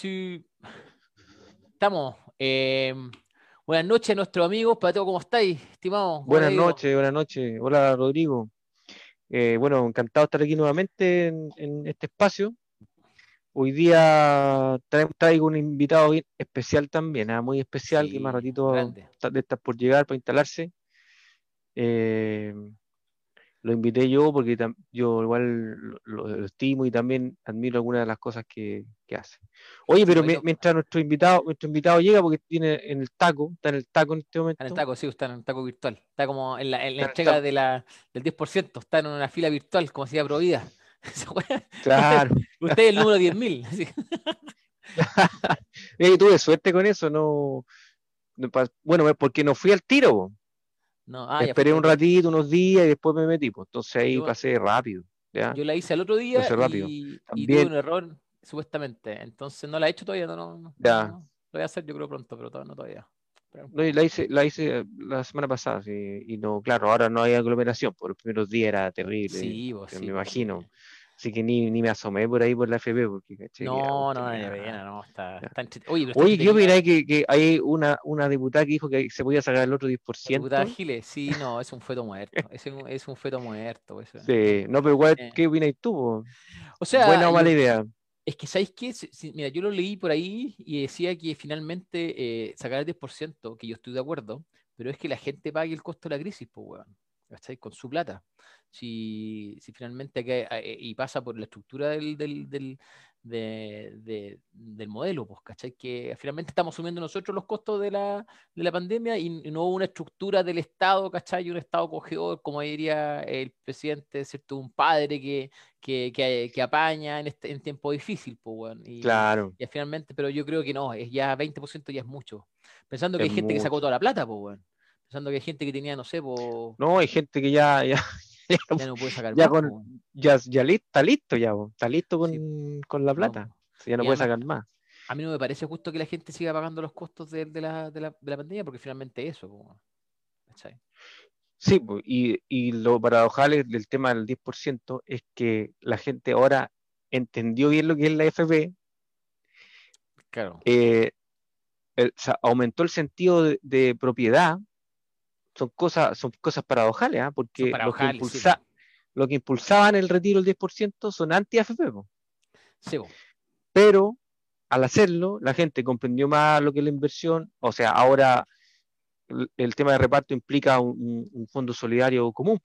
two. Estamos. Eh, buenas noches nuestros amigos. Pateo, ¿cómo estáis, estimado? Buenas noches, buenas noches. Hola, Rodrigo. Eh, bueno, encantado de estar aquí nuevamente en, este espacio. Hoy día traigo un invitado bien especial también, ¿ah? muy especial, que más ratito está, de estar por llegar para instalarse. Eh, lo invité yo porque yo igual lo, estimo y también admiro algunas de las cosas que, hace. Oye, pero mientras nuestro invitado, nuestro invitado llega, porque tiene en el taco, está en el taco en este momento. En el taco, sí, está en el taco virtual. Está como en la, entrega de la, del 10%, está en una fila virtual, como decía Provida. Claro. Usted es el número 10.000. tuve suerte con eso, no, bueno, porque no fui al tiro. Ah, Esperé un ratito, unos días y después me metí. Pues. Entonces ahí pasé rápido. Yo la hice el otro día y, tuve un error, supuestamente. Entonces no la he hecho todavía. No, no, ya. lo voy a hacer yo creo pronto, pero todavía no todavía. la hice, la hice la semana pasada y no, claro, ahora no hay aglomeración, por los primeros días era terrible, sí, vos, me imagino. Así que ni, ni me asomé por ahí por la FP. Porque, no, no, no, no, no, está, está Oye, Oye ¿qué opináis que, que hay una, una diputada que dijo que se podía sacar el otro 10%? La diputada Giles, sí, no, es un feto muerto. es, un, es un feto muerto. Eso. Sí, no, pero igual, eh. ¿qué opináis tú? O sea, buena o mala idea. Es que, ¿sabéis qué? Mira, yo lo leí por ahí y decía que finalmente eh, sacar el 10%, que yo estoy de acuerdo, pero es que la gente pague el costo de la crisis, pues, weón. ¿Cachai? Con su plata si, si finalmente eh, y pasa por la estructura del, del, del, del modelo, pues, ¿cachai? Que finalmente estamos asumiendo nosotros los costos de la, de la pandemia y, no una estructura del Estado, ¿cachai? Un Estado cogedor, como diría el presidente, ¿cierto? Un padre que, que, que, que apaña en, este, en tiempo difícil, pues, bueno, y, claro. Y finalmente, pero yo creo que no, es ya 20% ya es mucho. Pensando que hay gente que sacó toda la plata, pues, bueno. Pensando que hay gente que tenía, no sé, pues... No, hay gente que ya, ya, ya no puede sacar ya, con, ya, ya está listo ya, está listo con, con la plata. ya no puede sacar más. A mí no me parece justo que la gente siga pagando los costos de, de, la, de, la, de la, pandemia, porque finalmente eso. Sí, y, y lo paradojal del tema del 10% es que la gente ahora entendió bien lo que es la FP. Claro. Eh, aumentó el sentido de propiedad son cosas, son cosas paradojales, ¿ah? porque lo, que impulsa, lo, que impulsaban el retiro del 10% son anti-AFP. Sí, Pero al hacerlo, la gente comprendió más lo que es la inversión, o sea, ahora el, tema de reparto implica un fondo solidario común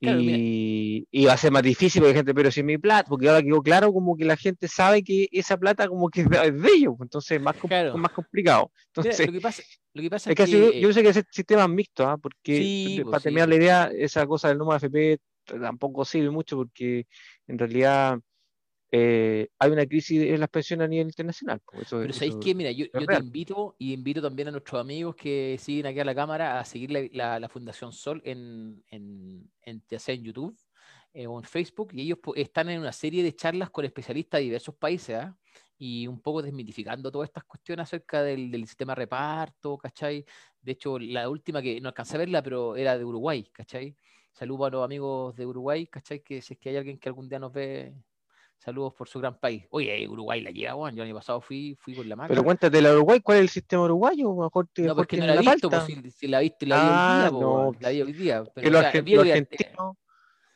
y, va a ser más difícil porque gente, pero si es mi plata, porque ahora quedó claro como que la gente sabe que esa plata como que es de ellos, pues, entonces es más, más complicado. Entonces, lo que pasa, es que, yo, sé que ese sistema es mixto, ¿ah? porque para pues, terminar la idea, esa cosa del número FP tampoco sirve mucho porque en realidad eh, hay una crisis en las pensiones a nivel internacional. Pues, Pero ¿sabéis qué? Mira, yo, te invito y invito también a nuestros amigos que siguen aquí a la cámara a seguir la, Fundación Sol en, en, en, ya sea en YouTube eh, o en Facebook y ellos están en una serie de charlas con especialistas de diversos países ¿ah? y un poco desmitificando todas estas cuestiones acerca del, del sistema reparto, ¿cachai? De hecho, la última que no alcancé a verla, pero era de Uruguay, ¿cachai? Saludos a los amigos de Uruguay, ¿cachai? Que si es que hay alguien que algún día nos ve Saludos por su gran país. Oye, Uruguay la lleva, bueno. Yo el año pasado fui, fui con la mano. Pero cuéntate la Uruguay, ¿cuál es el sistema uruguayo? Mejor te, no, porque no la he visto, pues, si, la viste la vi hoy día, ah, la vi hoy día. Pero, los, argentinos,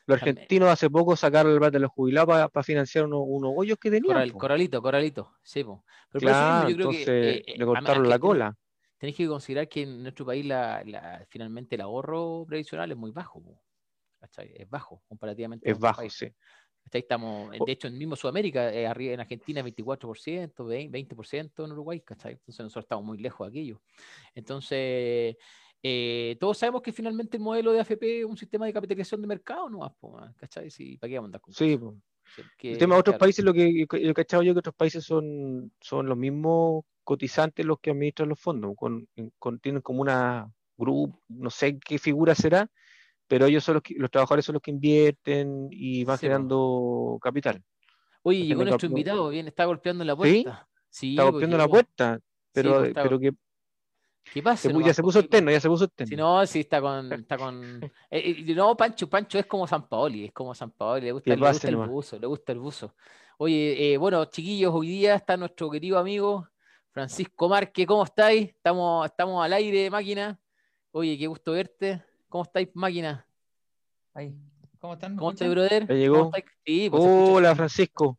los argentinos hace poco sacaron el plata de los jubilados para financiar unos, unos hoyos que tenían. corralito, corralito, sí, po. Pero claro, yo creo entonces que, eh, le cortaron la cola. Tenéis que considerar que en nuestro país la, la, finalmente el ahorro previsional es muy bajo. Es bajo comparativamente. Es bajo, sí. Estamos, de hecho, en mismo Sudamérica, eh, arriba en Argentina 24%, 20%, en Uruguay, ¿cachai? Entonces nosotros estamos muy lejos de aquello. Entonces, eh, todos sabemos que finalmente el modelo de AFP es un sistema de capitalización de mercado, ¿no? ¿Cachai? Sí, ¿Para qué vamos a andar con Sí, el tema de otros países, lo que yo he cachado yo que otros países son, son los mismos cotizantes los que administran los fondos, con, tienen como una grupo, no sé qué figura será, pero ellos son los, que, los trabajadores son los que invierten y van generando capital. Oye, llegó nuestro invitado, bien, está golpeando la puerta. Sí, está golpeando la puerta, pero, pues, pero que ¿Qué pasa? ya se puso el terno, ya se puso el terno. Si no, sí está con. Está con... Eh, eh, no, Pancho, Pancho es como San Paoli, es como San Paoli, le gusta, el, le gusta el buzo, le gusta el buzo. Oye, eh, bueno, chiquillos, hoy día está nuestro querido amigo Francisco Márquez. ¿Cómo estáis? Estamos, estamos al aire, máquina. Oye, qué gusto verte. ¿Cómo estáis, máquina? Ahí. ¿Cómo están? ¿Cómo estás, brother? Ya llegó. Sí, pues, Hola, Francisco.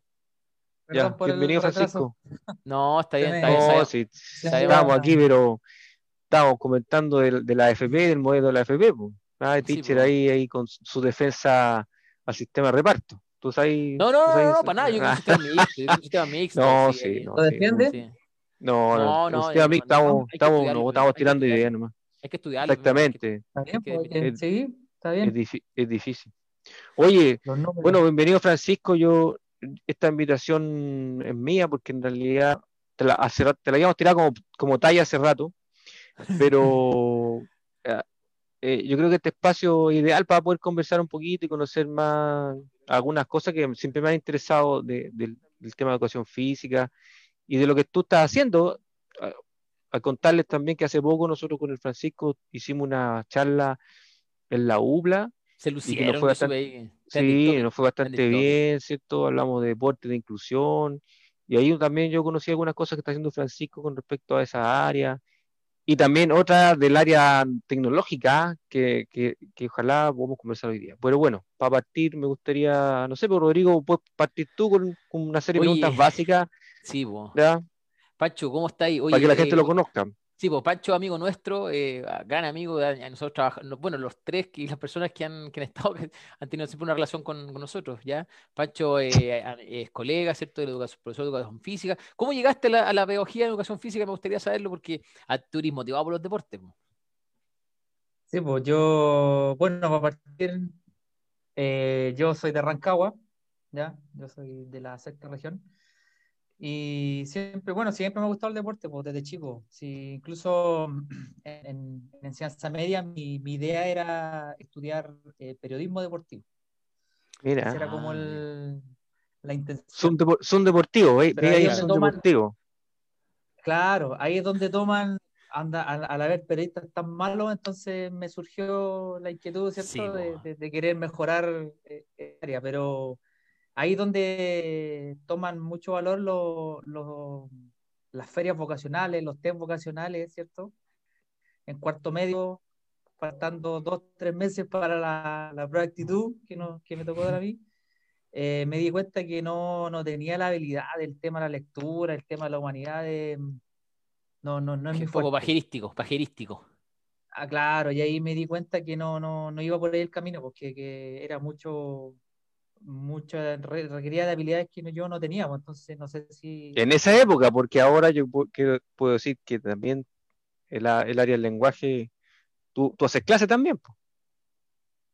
Perdón Ya, por el bienvenido. Francisco. No, está bien, está bien. No, sí, estamos aquí, pero estamos comentando de, la AFP, del modelo de la AFP. Pues. Ah, el Sí, teacher pues. ahí, ahí con su defensa al sistema de reparto. ¿Tú sabes? No, no, tú no, no, para nada. Yo creo que un sistema mixto. un sistema. No, sí, no. ¿Lo sí, defiende? sí. No, no, No, el no, sistema no, mixto, no, estamos, estamos, estamos tirando ideas nomás. Hay que estudiarlo. Exactamente, que- pues, que- eh, sí, está es, bien. es difícil. Oye. Bueno, bienvenido Francisco. Yo, esta invitación es mía porque en realidad te la, hace te la habíamos tirado como, como talla hace rato, pero eh, eh, yo creo que este espacio es ideal para poder conversar un poquito y conocer más algunas cosas que siempre me han interesado de- del, del tema de educación física y de lo que tú estás haciendo. A, contarles también que hace poco nosotros con el Francisco hicimos una charla en la UBLA Se y lucieron. nos fue bastante, Sí, nos fue bastante bien, ¿cierto? Hablamos de deporte, de inclusión, y ahí también yo conocí algunas cosas que está haciendo Francisco con respecto a esa área, y también otra del área tecnológica que, que, que ojalá podamos conversar hoy día. Pero bueno, para partir me gustaría, no sé, pero Rodrigo, puedes partir tú con, con una serie de Oye. preguntas básicas, Sí, po. ¿ya? Pancho, ¿cómo estáis? Oye, para que la gente eh, lo conozca. Sí, pues Pancho, amigo nuestro, eh, gran amigo, de- nosotros trabajamos, bueno, los tres y las personas que han, que han estado, que han tenido siempre una relación con, con nosotros, ¿ya? Pancho eh, es colega, ¿cierto? De la educación, profesor de educación física. ¿Cómo llegaste a la, a la pedagogía de educación física? Me gustaría saberlo porque a tú eres motivado por los deportes. po. Sí, pues yo, bueno, para partir, eh, yo soy de Rancagua, ¿ya? Yo soy de la sexta región. Y siempre, bueno, siempre me ha gustado el deporte, pues desde chico. Sí, incluso en, en- en enseñanza media, mi, mi idea era estudiar eh, periodismo deportivo. Mira, Esa era como Ah, el, la intención. son, depor- son deportivos, toman- deportivos. Claro, ahí es donde toman, anda, al, al haber periodistas tan malos, entonces me surgió la inquietud, ¿cierto? Sí, de, de- de querer mejorar eh, área, pero ahí donde toman mucho valor los- las ferias vocacionales, los test vocacionales, ¿cierto? En cuarto medio, faltando dos, tres meses para la, la prueba de actitud que, no, que me tocó dar a mí, eh, me di cuenta que no, no tenía la habilidad del tema de la lectura, el tema de la humanidad, de- no, no, no es mi Un poco pajerístico, pajerístico. Ah, claro, y ahí me di cuenta que no, no, no iba por ahí el camino, porque que era mucho, mucho, re- requería de habilidades que yo no tenía, pues, entonces no sé si... En esa época, porque ahora yo puedo decir que también el, el área del lenguaje, tú, tú haces clase también, po.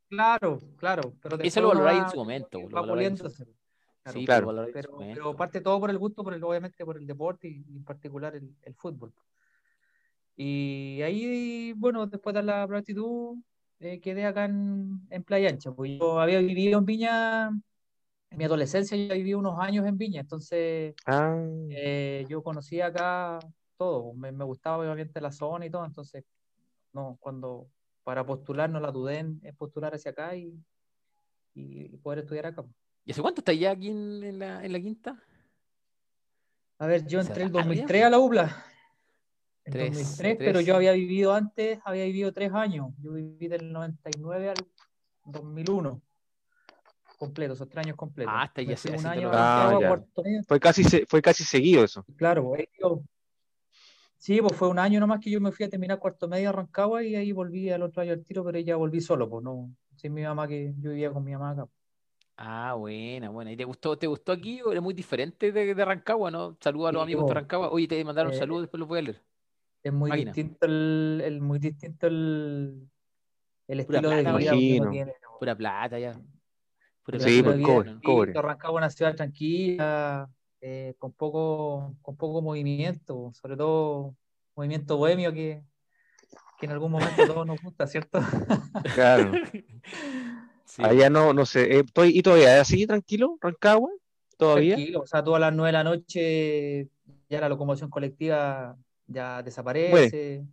Claro, claro, pero Eso lo valoráis en su momento, lo va valoráis en su- puliéndose. Claro, Sí, claro. lo en su pero, momento. pero parte todo por el gusto, por el, obviamente por el deporte y, y en particular el, el fútbol. Y ahí, bueno, después de la actitud, eh, quedé acá en, en Playa Ancha. Pues yo había vivido en Viña, en mi adolescencia yo viví unos años en Viña, entonces Ah, eh, yo conocía acá todo, me, me gustaba obviamente la zona y todo, entonces no, cuando para postular no la dudé en, en postular hacia acá y, y poder estudiar acá. ¿Y hace cuánto estás ya aquí en, en la, en la quinta? A ver, yo entré el rato ya, 2003 po. a la UBLA. En Tres, 2003, tres. pero yo había vivido antes, había vivido tres años. Yo viví del 99 al 2001. Completo, esos tres años completos. Ah, hasta ya un año Ah, ya. fue casi, fue casi seguido eso. Claro, ahí yo- Sí, pues fue un año nomás que yo me fui a terminar cuarto medio a Rancagua y ahí volví al otro año al tiro, pero ya volví solo, pues no, sin mi mamá que yo vivía con mi mamá acá. Ah, buena, buena. ¿Y te gustó, te gustó aquí o era muy diferente de, de Rancagua, no? Saludos a los Sí, amigos de po. Rancagua. Oye, te mandaron Eh, saludos, después los voy a leer. Es muy Máquina. distinto el, el- muy distinto el, el Pura estilo de plata, vida que uno imagino. tiene. ¿no? Pura plata ya. Pura Sí, estilo pues, de vida cobre, cobre. Es una ciudad tranquila, eh, con poco, con poco movimiento, sobre todo movimiento bohemio que, que en algún momento todos nos gusta, ¿cierto? Claro. Sí. Allá no, no sé. eh, estoy, ¿Y todavía así tranquilo, Rancagua? ¿Todavía? Tranquilo, o sea, tú a las nueve de la noche ya la locomoción colectiva ya desaparece.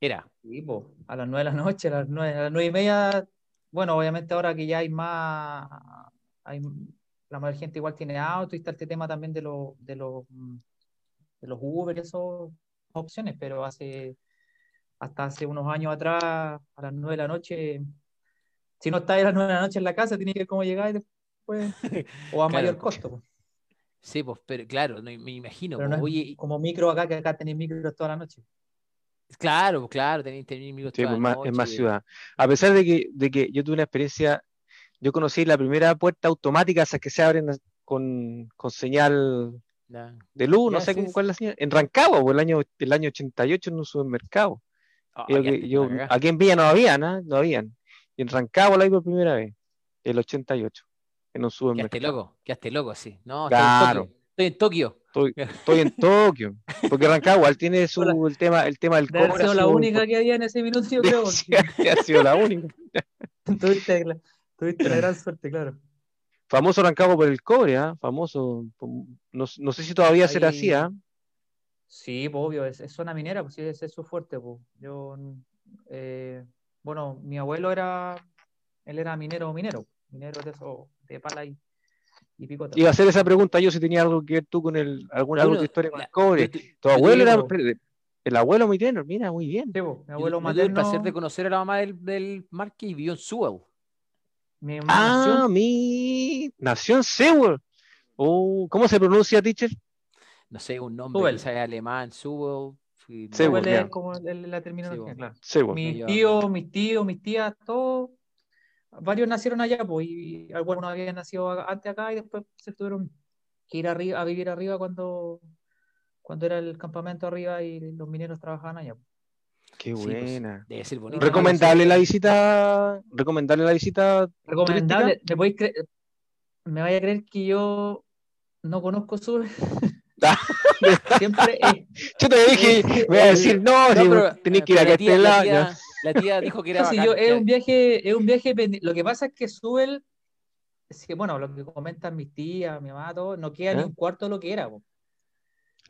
Era. Sí, po, a las nueve de la noche, a las nueve, a las nueve y media, bueno, obviamente ahora que ya hay más, hay la mayor gente igual tiene auto y está este tema también de, los de, los de los Uber esas opciones, pero hace hasta hace unos años atrás, a las nueve de la noche, si no estás a las nueve de la noche en la casa, tienes que ver cómo llegar y después, o a mayor costo. Pues. Sí, pues, pero claro, me imagino. Pero pues, no oye, como micro acá, que acá tenéis micros toda la noche. Claro, claro, tenéis, tenéis micros Sí, toda pues la más, noche. es más ciudad. A pesar de que, de que yo tuve una experiencia, yo conocí la primera puerta automática, esas que se abren con, con señal de luz, no Ya, sé sí, cómo, cuál es la señal, en Rancagua, pues, el año, el año 88 en un supermercado. Ah, Yo yo- aquí en Villa no habían, ¿ah? No habían. Y en Rancagua la vi por primera vez, el 88, en un Quedaste supermercado. loco, quedaste loco, sí. No, Claro. estoy en Tokio. Estoy, estoy en Tokio, porque Rancagua tiene su, el tema, el tema del haber cobre. sido ha la única que había en ese minuto, yo creo. Sí, ha sido la única. tuviste, la- tuviste una gran suerte, claro. Famoso Rancagua por el cobre, ¿ah? Famoso. No, no sé si todavía será Ahí- así, ¿ah? Sí, pues, obvio, es, es zona minera, pues sí, ese es su fuerte. Pues. Yo, eh, bueno, mi abuelo era, él era minero, minero, minero de eso, de pala y, y picota. Iba a hacer esa pregunta yo si tenía algo que ver tú con el, algún, algo Bueno, historia con la- el cobre. tu- abuelo era el abuelo minero, mira, muy bien. Sí, mi abuelo tuve el materno, placer de conocer a la mamá del, del Marque y vivió en Sewell. mi Ah, nación, mi nació en Sewell. Oh, ¿Cómo se pronuncia, teacher? No sé, un nombre, alemán, Sewell. Sewell, es como la terminología, claro. Sewell. Mis tíos, mis tíos, mis tías, todos, varios nacieron allá, pues, y algunos habían nacido antes acá y después se tuvieron que ir arriba, a vivir arriba cuando, cuando era el campamento arriba y los mineros trabajaban allá. pues. Qué sí, pues, buena. debe ser bonito. Recom- Recomendable la visita, recomendable la visita Recomendable, ¿me me vaya a creer que yo no conozco sur? Siempre Yo te dije, voy a decir, no, No, si pero- tenés que ir a lado. La tía dijo que era Sí, bacán, yo- es un viaje, es un viaje Lo que pasa es que Subel, es que, bueno, lo que comentan mis tías, mi mamá, todo, no queda ni ¿Eh? un cuarto de lo que era.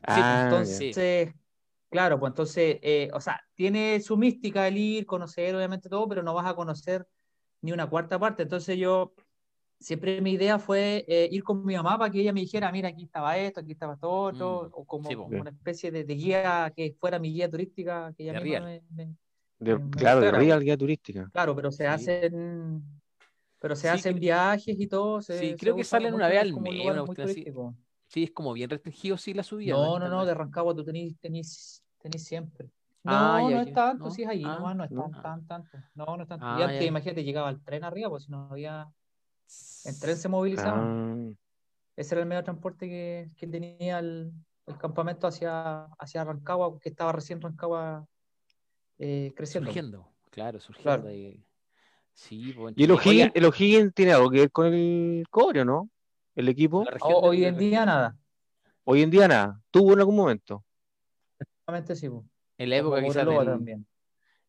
Ah. Entonces, claro, pues entonces, eh, o sea, tiene su mística el ir, conocer, obviamente todo, pero no vas a conocer ni una cuarta parte. Entonces yo, siempre mi idea fue eh, ir con mi mamá para que ella me dijera, mira, aquí estaba esto, aquí estaba esto otro, Mm, o como sí, una especie de, de guía que fuera mi guía turística, que ella me- me- De- claro, de Real Guía Turística. Claro, pero se Sí. hacen, pero se Sí, hacen cre- viajes y todo. se- Sí, se creo que usa salen una vez al mes. Sí, es como bien restringido, sí, la subida. No, no, no, de Rancagua tú tenés, tenés, tenés siempre. No, Ah, ya, no ya, es tanto, no. si es ahí, Ah, nomás no es no. tan, tan, tanto. No, no es tanto. Ah, y antes, ya. imagínate, llegaba el tren arriba, pues si no había, en tren se movilizaban. Ah, Ese era el medio de transporte que, que tenía el, el campamento hacia, hacia Rancagua, que estaba recién Rancagua eh, creciendo. Surgiendo, claro, surgiendo. Claro. ahí. Sí, pues, y el O'Higgins, el O'Higgins tiene algo que ver con el cobre, ¿o ¿no? El equipo. hoy en día nada. Hoy en día nada. Tuvo en algún momento. Solamente sí. pues. En la época quizás también.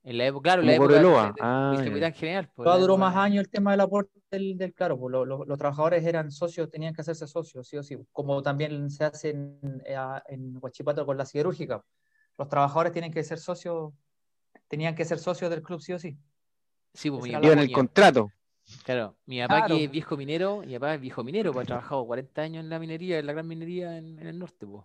En la época, claro, en la época del- Ah, capitán general. pues, la duró época- más años el tema del aporte del, del claro, pues, lo- lo- los trabajadores eran socios, tenían que hacerse socios, sí o sí, como también se hace en, eh, en Huachipato con la siderúrgica. Los trabajadores tienen que ser socios, tenían que ser socios del club sí o sí. Sí, pues, mi papá en el contrato. Claro, mi papá Claro, que es viejo minero, mi papá es viejo minero, pues ha trabajado 40 años en la minería, en la gran minería en, en el norte, pues.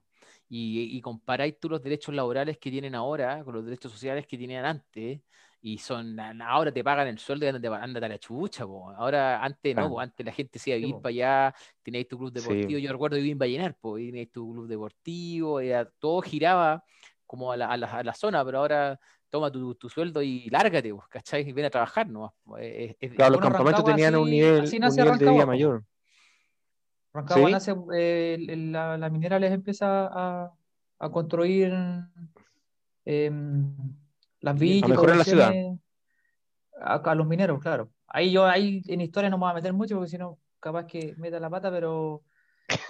Y, y comparáis tú los derechos laborales que tienen ahora con los derechos sociales que tenían antes, y son, ahora te pagan el sueldo y ándate a la chucha, po. Ahora, antes no, Ah. po, antes la gente se iba a Sí, vivir po. para allá, teníais tu club Sí. deportivo, yo recuerdo vivir en Vallenar, pues, teníais tu club deportivo, era- todo giraba como a la, a la- a la zona, pero ahora toma tu, tu sueldo y lárgate, pues, ¿cachai? Y ven a trabajar nomás. pues, es- es- Claro, los campamentos tenían un nivel, un nivel de vida po. mayor. Rancagua ¿Sí? nace, eh, la, la minera les empieza a, a construir em, las villas y mejorar la ciudad. A, a los mineros, claro. Ahí yo ahí en historia no me voy a meter mucho porque si no, capaz que meta la pata, pero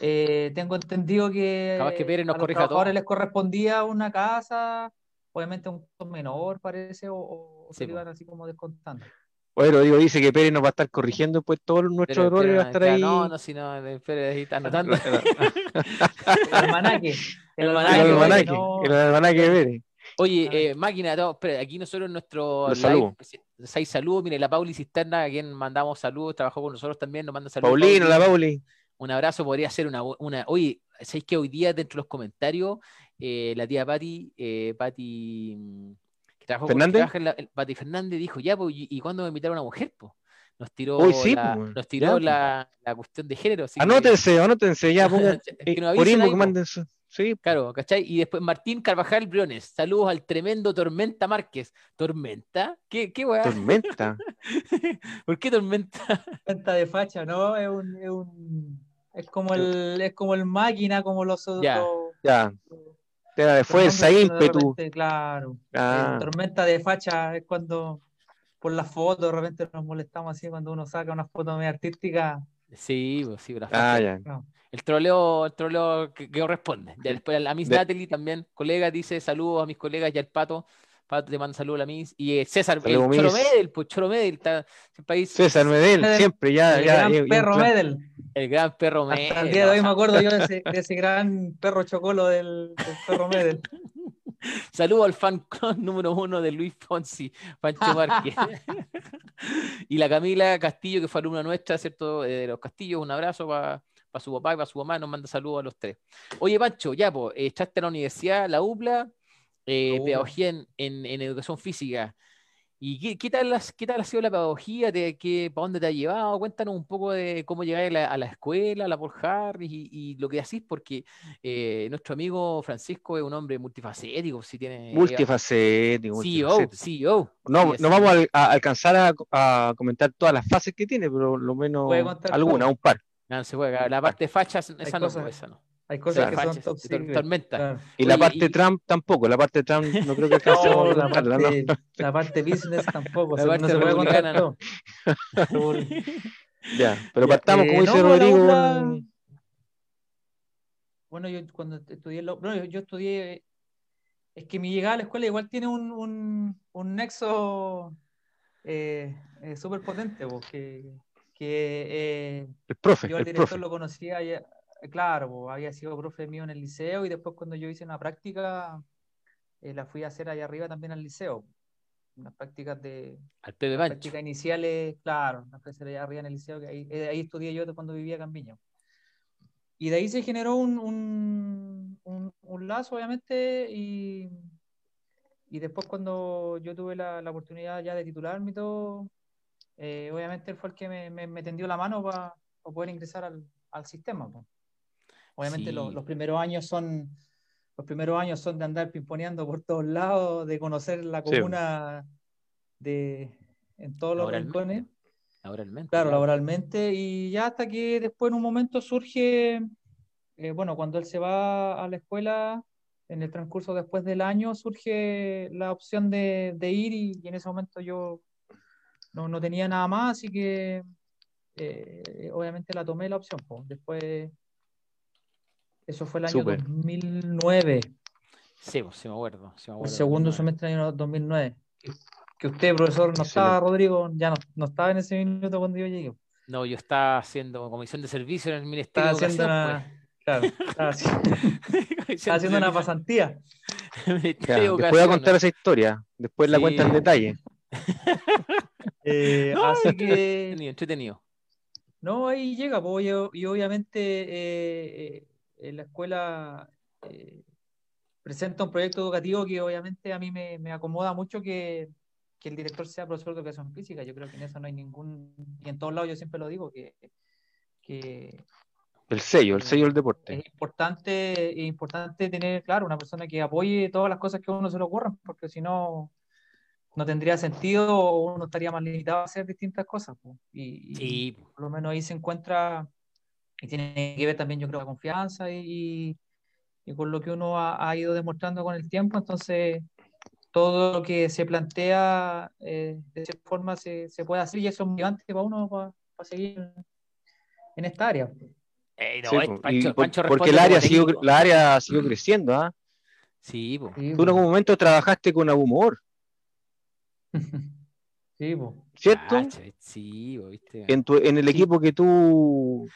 eh, tengo entendido que Capaz que Pérez nos a los todo. trabajadores les correspondía una casa, obviamente un costo menor, parece, o, o Sí, se iban así como descontando. Bueno, digo, dice que Pérez nos va a estar corrigiendo pues todos nuestros pero- errores, pero, va a estar ahí. No, no, si no, ahí está anotando. El almanaque. El El almanaque, almanaque, no- el almanaque de Pérez. Oye, Ah. eh, máquina, no, espera, aquí nosotros en nuestro Los live, saludos. pues, seis saludos, mire, la Pauli Cisterna, a quien mandamos saludos, trabajó con nosotros también, nos manda saludos. Paulino, la Pauli. Pauli. Un abrazo podría ser una, una oye, ¿sabéis que hoy día dentro de los comentarios eh, la tía Patti, eh, Patti, mm, que trabajó con- ¿Fernández? trabaja en la- Patti Fernández dijo, ya, pues, ¿y, y cuándo me invitaron a una mujer? Pues? Nos tiró, Uy, sí, la, pues, nos tiró pues. la, la cuestión de género. así que- Anótense, anótense, ya pongan que nos eh, por avisen ahí, manden su- Sí, Claro, ¿cachai? Y después Martín Carvajal Briones, saludos al tremendo Tormenta Márquez. ¿Tormenta? ¿Qué, qué weá? tormenta. ¿Por qué Tormenta? Cuenta de facha, ¿no? Es un, es un- es como el, es como el máquina, como los otros. Ya. Ya, los- te da de fuerza, de ímpetu. repente, claro. Ah. Tormenta de facha es cuando por las fotos de repente nos molestamos así cuando uno saca una foto medio artística. Sí, pues sí, la Ah, facha. ya. no. El troleo, el troleo que, que corresponde. Ya después la Miss De- Natalie también, colega, dice saludos a mis colegas y al pato. Pato te manda saludos a la Miss. Y eh, César, el Choro. Medel, pues Choro Medel, está el país, César Medel, El- siempre, ya, el ya. gran ya- ya perro entra- Medel. el gran perro Hasta Medel. el día de hoy me acuerdo yo de ese, de ese gran perro chocolo del, del perro Medel. Saludos al fan club número uno de Luis Fonsi, Pancho Márquez. y la Camila Castillo, que fue alumna nuestra, ¿cierto? Eh, De los Castillos, un abrazo para su papá y para su mamá, nos manda saludos a los tres. Oye, Pancho, ya, pues, echaste a la universidad, la UPLA, eh, UPLA. pedagogía en, en- en educación física. ¿Y qué, qué tal, has- qué tal ha sido la pedagogía? ¿Te- qué- ¿Para dónde te ha llevado? Cuéntanos un poco de cómo llegáis a la, a la escuela, a la Paul Harris y, y lo que hacís, porque eh, nuestro amigo Francisco es un hombre multifacético, si tiene... Multifacético. CEO, multifacético. CEO. No, Sí, no vamos a, a alcanzar a, a comentar todas las fases que tiene, pero lo menos alguna, todo. un par. No, se puede, la parte facha, esa no, esa no. Hay cosas Claro. que son top Fachas, tor- secret. tormenta. claro. Y la parte y- Trump tampoco, la parte Trump no creo que No, a la parte, la parte business tampoco. La se- parte no se puede contar. Ya, pero Ya, partamos, eh, como dice Rodrigo, Bueno, yo cuando estudié, lo- no, yo, estudié, es que mi llegada a la escuela igual tiene un, un, un nexo eh, eh, súper potente, porque que, eh, el profe, yo al el director profe. lo conocía, ya- claro, po, había sido profe mío en el liceo y después cuando yo hice una práctica, eh, la fui a hacer allá arriba también al liceo, unas prácticas de, Al Pepe Pancho. prácticas iniciales, claro, las prácticas allá arriba en el liceo, que ahí, eh, ahí estudié yo cuando vivía Viña. Y de ahí se generó un, un, un- un lazo, obviamente, y, y después cuando yo tuve la, la oportunidad ya de titularme y todo, eh, obviamente él fue el que me, me- me tendió la mano para poder ingresar al, al sistema. po. Obviamente Sí. los, los primeros años son los primeros años son de andar pimponeando por todos lados, de conocer la Sí. comuna de en todos los rincones. Laboralmente. Claro, laboralmente, y ya hasta que después en un momento surge, eh, bueno, cuando él se va a la escuela, en el transcurso después del año, surge la opción de, de ir y, y en ese momento yo no, no tenía nada más, así que eh, obviamente la tomé la opción. po. Después, eso fue el año Súper. 2009, Sí, pues, sí me acuerdo. sí me el segundo 2009. semestre del año 2009. Que, usted, profesor, no estaba, Rodrigo, ya no, no estaba en ese minuto cuando yo llegué. No, yo estaba haciendo comisión de servicio en el Ministerio Estaba de Educación. una, claro, estaba haciendo, pues. estaba haciendo una pasantía. de después voy a contar esa historia, después la cuenta en detalle. Eh, No, así que, Entretenido, entretenido. no, ahí llega, pues, y, y obviamente eh, eh, la escuela eh, presenta un proyecto educativo que obviamente a mí me, me acomoda mucho que, que el director sea profesor de educación física. Yo creo que en eso no hay ningún, y en todos lados yo siempre lo digo, que, que El sello, el sello del deporte. es importante, es importante tener, claro, una persona que apoye todas las cosas que a uno se le ocurran, porque si no, no tendría sentido o uno estaría más limitado a hacer distintas cosas. Y, por lo menos ahí se encuentra, y tiene que ver también, yo creo, la confianza y, y con lo que uno ha, ha ido demostrando con el tiempo, entonces todo lo que se plantea eh, de cierta forma se, se puede hacer y eso es motivante para uno para, para seguir en esta área. No, Sí, Pancho- por- porque el área, técnico. la área siguió creciendo. ¿ah? Sí, po. Sí, Tú en algún momento trabajaste con Abumor, Sí, po. ¿cierto? Cacha, sí, viste. En, tu, en el equipo que tú,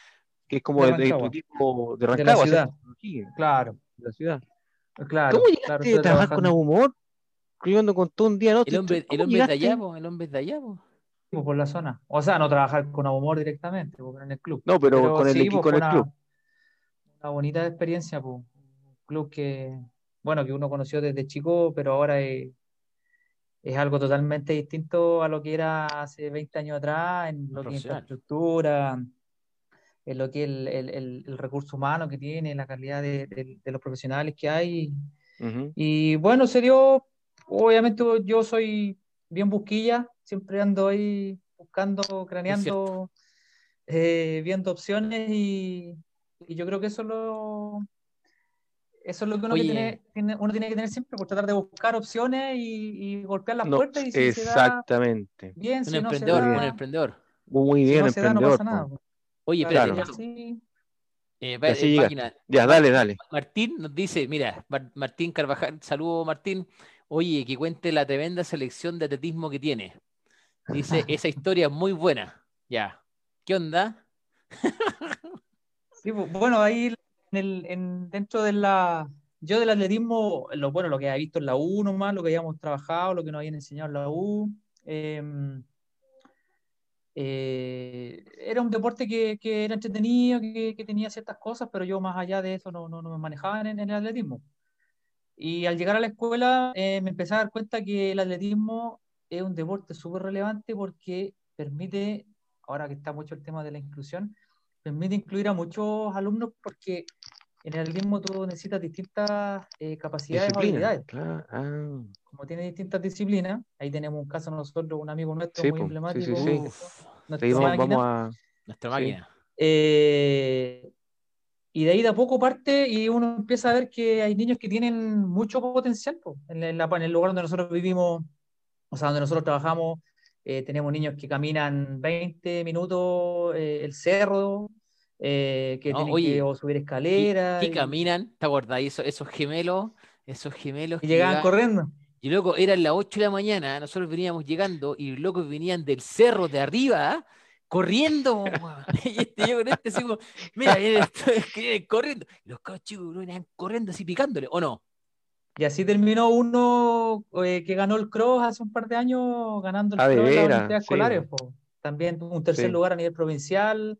que es como De de, de tu Rancagua. equipo de la Rancagua, ciudad. claro, de la ciudad. claro. ¿Cómo llegaste claro, a trabajar con trabajando. Abumor? Yo ando con todo un día, ¿no? El hombre, el ¿Cómo hombre es de allá, el hombre es de allá, po. por la zona. O sea, no trabajar con humor directamente, pero en el club. No, pero, con el, sí, equipo, con el una, club. una bonita experiencia, pues. Un club que, bueno, que uno conoció desde chico, pero ahora es, es algo totalmente distinto a lo que era hace 20 años atrás, en lo que es Profesional. infraestructura, en lo que es el, el- el- el recurso humano que tiene, la calidad de, de- de los profesionales que hay. Y bueno, se dio, obviamente yo soy bien busquilla, siempre ando ahí buscando, craneando, eh, viendo opciones y, y yo creo que eso es lo, eso es lo que uno, que tiene, tiene- uno tiene que tener siempre, por tratar de buscar opciones y, y golpear las No, puertas y si se da exactamente. bien, Un si no se emprendedor, da, un emprendedor. Muy si bien, no se da, no emprendedor. pasa nada. Oye, Claro, espérate, y así- eh, así eh, Ya, dale, dale. Martín nos dice, mira, Mar- Martín Carvajal, saludo Martín, oye, que cuente la tremenda selección de atletismo que tiene. Dice, esa historia es muy buena. Ya. ¿Qué onda? Sí, bu- bueno, ahí en el, en, dentro de la. Yo del atletismo, lo bueno, lo que había visto en la U nomás, lo que habíamos trabajado, lo que nos habían enseñado en la U. em, eh, era un deporte que, que era entretenido, que, que tenía ciertas cosas, pero yo más allá de eso no, no, no me manejaba en, en el atletismo. Y al llegar a la escuela eh, me empecé a dar cuenta que el atletismo es un deporte súper relevante porque permite, ahora que está mucho el tema de la inclusión, permite incluir a muchos alumnos porque en el atletismo tú necesitas distintas eh, capacidades o Disciplina. habilidades. Claro. Ah, Como tiene distintas disciplinas, ahí tenemos un caso nosotros, un amigo nuestro Sí, muy emblemático, sí, sí. Vamos, máquina. vamos a. nuestra Sí. máquina. Eh, y de ahí de a poco parte y uno empieza a ver que hay niños que tienen mucho potencial. po. En, la- el lugar donde nosotros vivimos, o sea, donde nosotros trabajamos, eh, tenemos niños que caminan 20 minutos eh, el cerro, eh, que No, tienen oye, que o subir escaleras y, caminan, ¿te acordás? Eso- esos gemelos, esos gemelos y que llegaban llegaban- corriendo. Y loco, eran las 8 de la mañana, nosotros veníamos llegando y los locos venían del cerro de arriba, corriendo. Y este, yo con este así como, mira, vienen corriendo. Y los cabros chicos venían corriendo así picándole, ¿o no? Y así terminó uno eh, que ganó el cross hace un par de años, ganando el Ah, de cross en las sí, Escolares. po. También tuvo un tercer Sí. lugar a nivel provincial.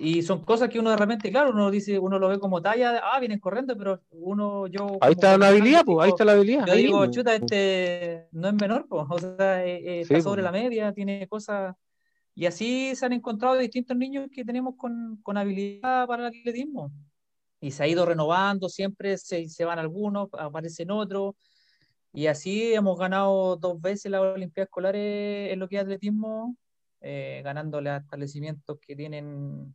Y son cosas que uno de repente, claro, uno dice, uno lo ve como talla, ah, vienen corriendo, pero uno, yo. Ahí está la habilidad, pues. Ahí está la habilidad. Yo ahí digo, mismo. chuta, este no es menor, pues. O sea, eh, eh, está Sí, sobre po. la media, tiene cosas. Y así se han encontrado distintos niños que tenemos con, con habilidad para el atletismo. Y se ha ido renovando, siempre se, se van algunos, aparecen otros. Y así hemos ganado dos veces las Olimpiadas Escolares en lo que es atletismo, eh, ganándole a establecimientos que tienen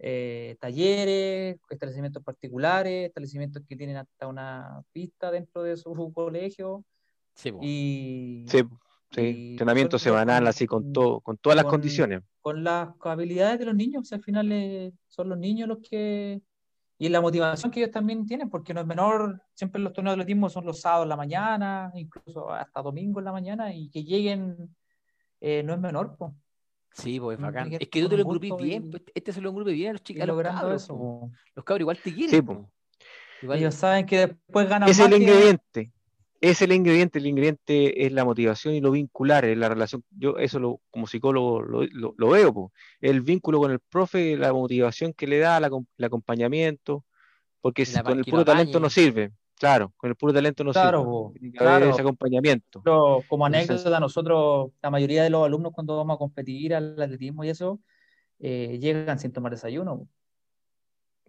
eh, talleres, establecimientos particulares, establecimientos que tienen hasta una pista dentro de su colegio. Sí. Y Sí, sí. y Entrenamiento semanal, así con todo, con todas las con- condiciones. con las habilidades de los niños, o sea, al final eh, son los niños los que... Y la motivación que ellos también tienen, porque no es menor, siempre los torneos de atletismo son los sábados en la mañana, incluso hasta domingo en la mañana, y que lleguen eh, no es menor, po. Sí, pues Uno bacán. que Es que tú te lo gusto bien, y- pues, este se lo agrupé bien a los chicos, a los logrando cabros, eso, po. po. Los cabros igual te quieren, Sí, po. po. Igual- Ellos saben que después ganan Ese es más el que- ingrediente. Es el ingrediente, el ingrediente es la motivación y lo vincular, es la relación. Yo eso lo, como psicólogo lo, lo- lo veo, po. el vínculo con el profe, la motivación que le da, la el acompañamiento, porque si con el que puro talento apañe. no sirve, claro, con el puro talento no Claro, sirve. po, Tiene que haber claro. ese acompañamiento. Pero como anécdota, nosotros, la mayoría de los alumnos cuando vamos a competir al atletismo y eso, eh, llegan sin tomar desayuno. po.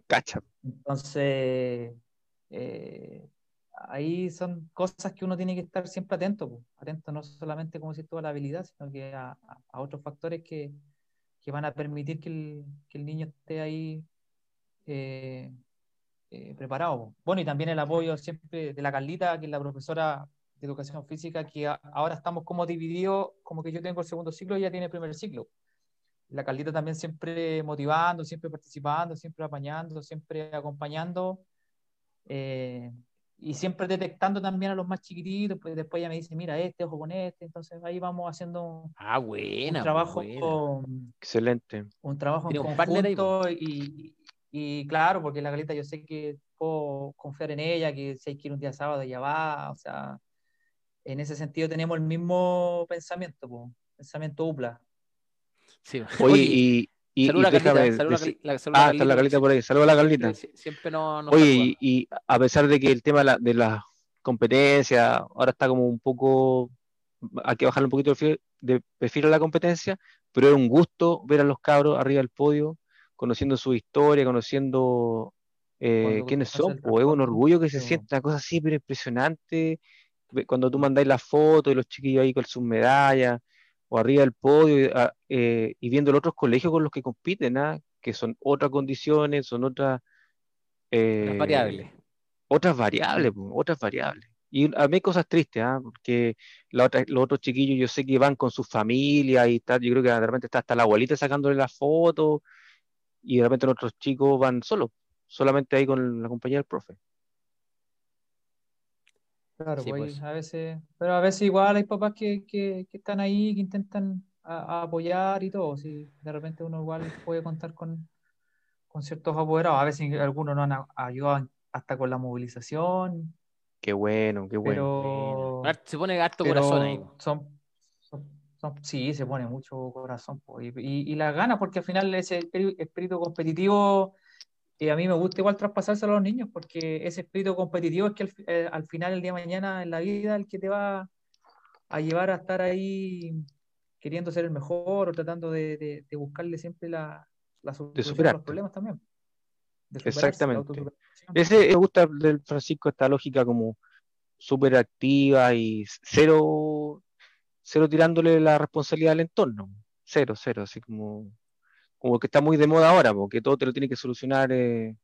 Cacha. Entonces, eh, ahí son cosas que uno tiene que estar siempre atento, po. atento no solamente, como si toda la habilidad, sino que a otros factores que, que van a permitir que el, que el niño esté ahí eh, eh. Bueno, y también el apoyo siempre de la Carlita, que es la profesora de educación física, que a- ahora estamos como divididos, como que yo tengo el segundo ciclo y ella tiene el primer ciclo. La Carlita también siempre motivando, siempre participando, siempre apañando, siempre acompañando eh, y siempre detectando también a los más chiquititos. Pues después ella me dice, mira, este, ojo con este. Entonces ahí vamos haciendo un, Ah, buena, un trabajo, buena. Excelente. un trabajo en un conjunto y, y claro, porque la Carlita yo sé que puedo confiar en ella, que si hay que ir un día sábado ella va, o sea, en ese sentido tenemos el mismo pensamiento, po. pensamiento UPLA. Sí. Oye, y, y, saluda y saluda decir- la, saluda Ah, está la Carlita por ahí. Saludos a la Carlita. Siempre no, nos Oye, y, y a pesar de que el tema de la, de la competencia ahora está como un poco, hay que bajarle un poquito de perfil, de perfil a la competencia, pero es un gusto ver a los cabros arriba del podio, conociendo su historia, conociendo eh, quiénes son, pues es un orgullo que se sí, siente una cosa así, pero impresionante, cuando tú mandáis las fotos y los chiquillos ahí con sus medallas, o arriba del podio, y, ah, eh, y viendo los otros colegios con los que compiten, ¿ah? que son otras condiciones, son otras... Eh, variables. otras variables, po, otras variables. Y a mí hay cosas tristes, ¿ah? porque la otra- los otros chiquillos yo sé que van con sus familias y tal, yo creo que de repente está hasta la abuelita sacándole la foto y de repente los otros chicos van solos, solamente ahí con la compañía del profe. Claro, Sí, pues, pues. a veces, pero a veces igual hay papás que, que, que están ahí, que intentan a- a apoyar y todo. Si de repente uno igual puede contar con, con ciertos apoderados. A veces algunos nos han ayudado hasta con la movilización, Qué bueno, qué bueno. pero, Se pone harto pero corazón ahí. son, son- sí, se pone mucho corazón. po, y, y, y las ganas, porque al final ese espíritu, competitivo, eh, a mí me gusta igual traspasárselo a los niños, porque ese espíritu competitivo es que al, eh, al final, el día de mañana en la vida, el que te va a llevar a estar ahí queriendo ser el mejor o tratando de, de- de buscarle siempre la, la solución a los problemas también. Exactamente. Ese me gusta del Francisco esta lógica como súper activa y cero, cero tirándole la responsabilidad al entorno. Cero, cero, así como, como que está muy de moda ahora, porque todo te lo tiene que solucionar eh,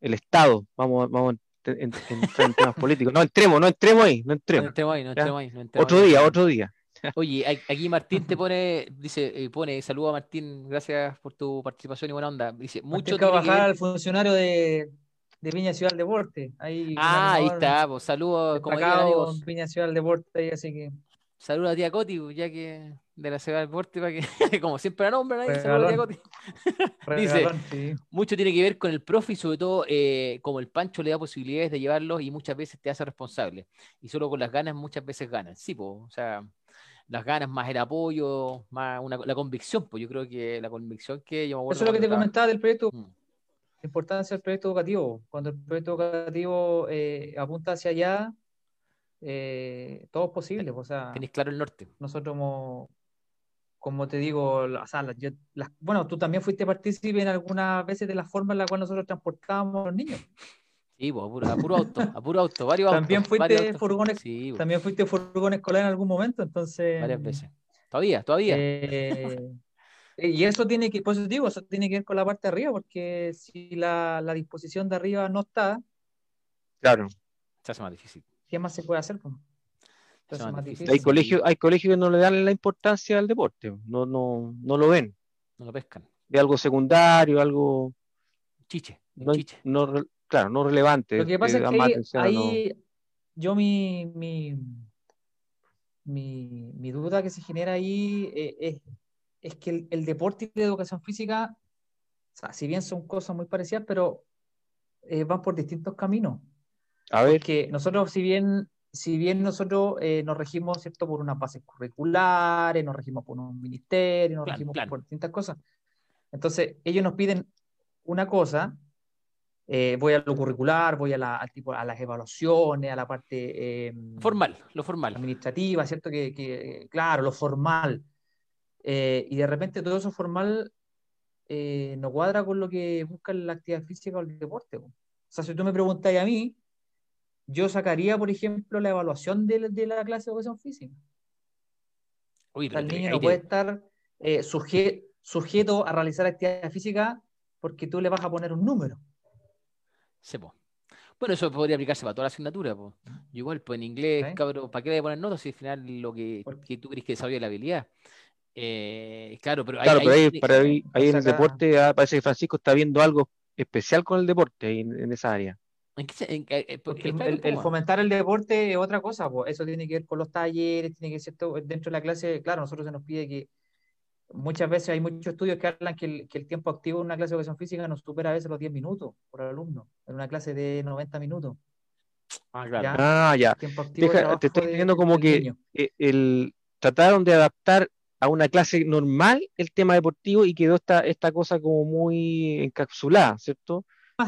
el Estado. Vamos, vamos a en- en- entrar en temas políticos. No entremos, no entremos ahí, no No entremos. ahí, no entremos ahí, no entremos Otro ahí. día, otro día. Oye, a- aquí Martín te pone, dice, eh, pone, saluda Martín, gracias por tu participación y buena onda. Dice, mucho ver- el funcionario de, de Viña Ciudad del Deporte. Ahí, Ah, ahí está, pues saludos, como digan amigos, Viña Ciudad del Deporte, ahí, así que saludos a tía Coti, pues, ya que de la ciudad del deporte, para que, como siempre la nombran ahí, saludos a tía. Coti. Dice, sí. mucho tiene que ver con el profe y sobre todo eh, como el Pancho le da posibilidades de llevarlos y muchas veces te hace responsable. Y solo con las ganas muchas veces ganan. Sí, pues, o sea, las ganas más el apoyo, más una, la convicción, pues yo creo que la convicción que yo me acuerdo Eso es lo que te comentaba del proyecto, Mm, la importancia del proyecto educativo. Cuando el proyecto educativo eh, apunta hacia allá, eh, todo es posible. pues, O sea, Tenéis claro el norte. nosotros como, como te digo, o sea, yo- las- bueno, tú también fuiste partícipe en algunas veces de la forma en la cual nosotros transportábamos a los niños. Sí, pues, a puro, a puro auto, a puro auto, varios También autos. fuiste varios autos. furgones- Sí, pues, También fuiste furgón escolar en algún momento, entonces... varias veces. Todavía, todavía. Eh, y eso tiene que, digo, eso tiene que ver con la parte de arriba, porque si la, la disposición de arriba no está, Claro. Se hace más difícil. ¿Qué más se puede hacer? pues? Hace más más difícil. Hay colegios, hay colegios que no le dan la importancia al deporte, no, no, no lo ven. No lo pescan. De algo secundario, algo Chiche, no, chiche. no re- claro, no relevante. Lo que pasa es da que ahí, atención yo mi, mi, mi, mi duda que se genera ahí eh, es, es que el, el deporte y la educación física, o sea, si bien son cosas muy parecidas, pero eh, van por distintos caminos. A ver, que nosotros, si bien, si bien nosotros eh, nos regimos, ¿cierto?, por unas bases curriculares, nos regimos por un ministerio, nos Plan, regimos plan. por distintas cosas. Entonces, ellos nos piden una cosa, eh, voy a lo curricular, voy a, la, al tipo, a las evaluaciones, a la parte eh, Formal, lo formal. administrativa, ¿cierto? Que, que, claro, lo formal. Eh, y de repente todo eso formal eh, no cuadra con lo que busca la actividad física o el deporte. po. O sea, si tú me preguntáis a mí, yo sacaría, por ejemplo, la evaluación de, la- de la clase de educación física. Uy, el niño no puede estar eh, suje- sujeto a realizar actividad física porque tú le vas a poner un número. Sí, po. Bueno, eso podría aplicarse para toda la asignatura, po. Igual, pues en inglés, ¿Sí? cabrón, ¿para qué le voy a poner notas si al final lo que, tú crees que desarrolla la habilidad? Eh, claro, pero ahí, claro, pero ahí, tiene- para ahí, ahí en el deporte ah, parece que Francisco está viendo algo especial con el deporte en esa área. ¿En qué se- en- eh, Porque el, más. fomentar el deporte es otra cosa, pues. Eso tiene que ver con los talleres, tiene que ser todo- dentro de la clase, claro, nosotros se nos pide que muchas veces hay muchos estudios que hablan que el, que el tiempo activo en una clase de educación física nos supera a veces los 10 minutos por alumno, en una clase de 90 minutos. Ah, claro. ¿ya? Ah, ya. Deja- te estoy diciendo como que el, trataron de adaptar a una clase normal el tema deportivo y quedó esta, esta cosa como muy encapsulada, ¿cierto?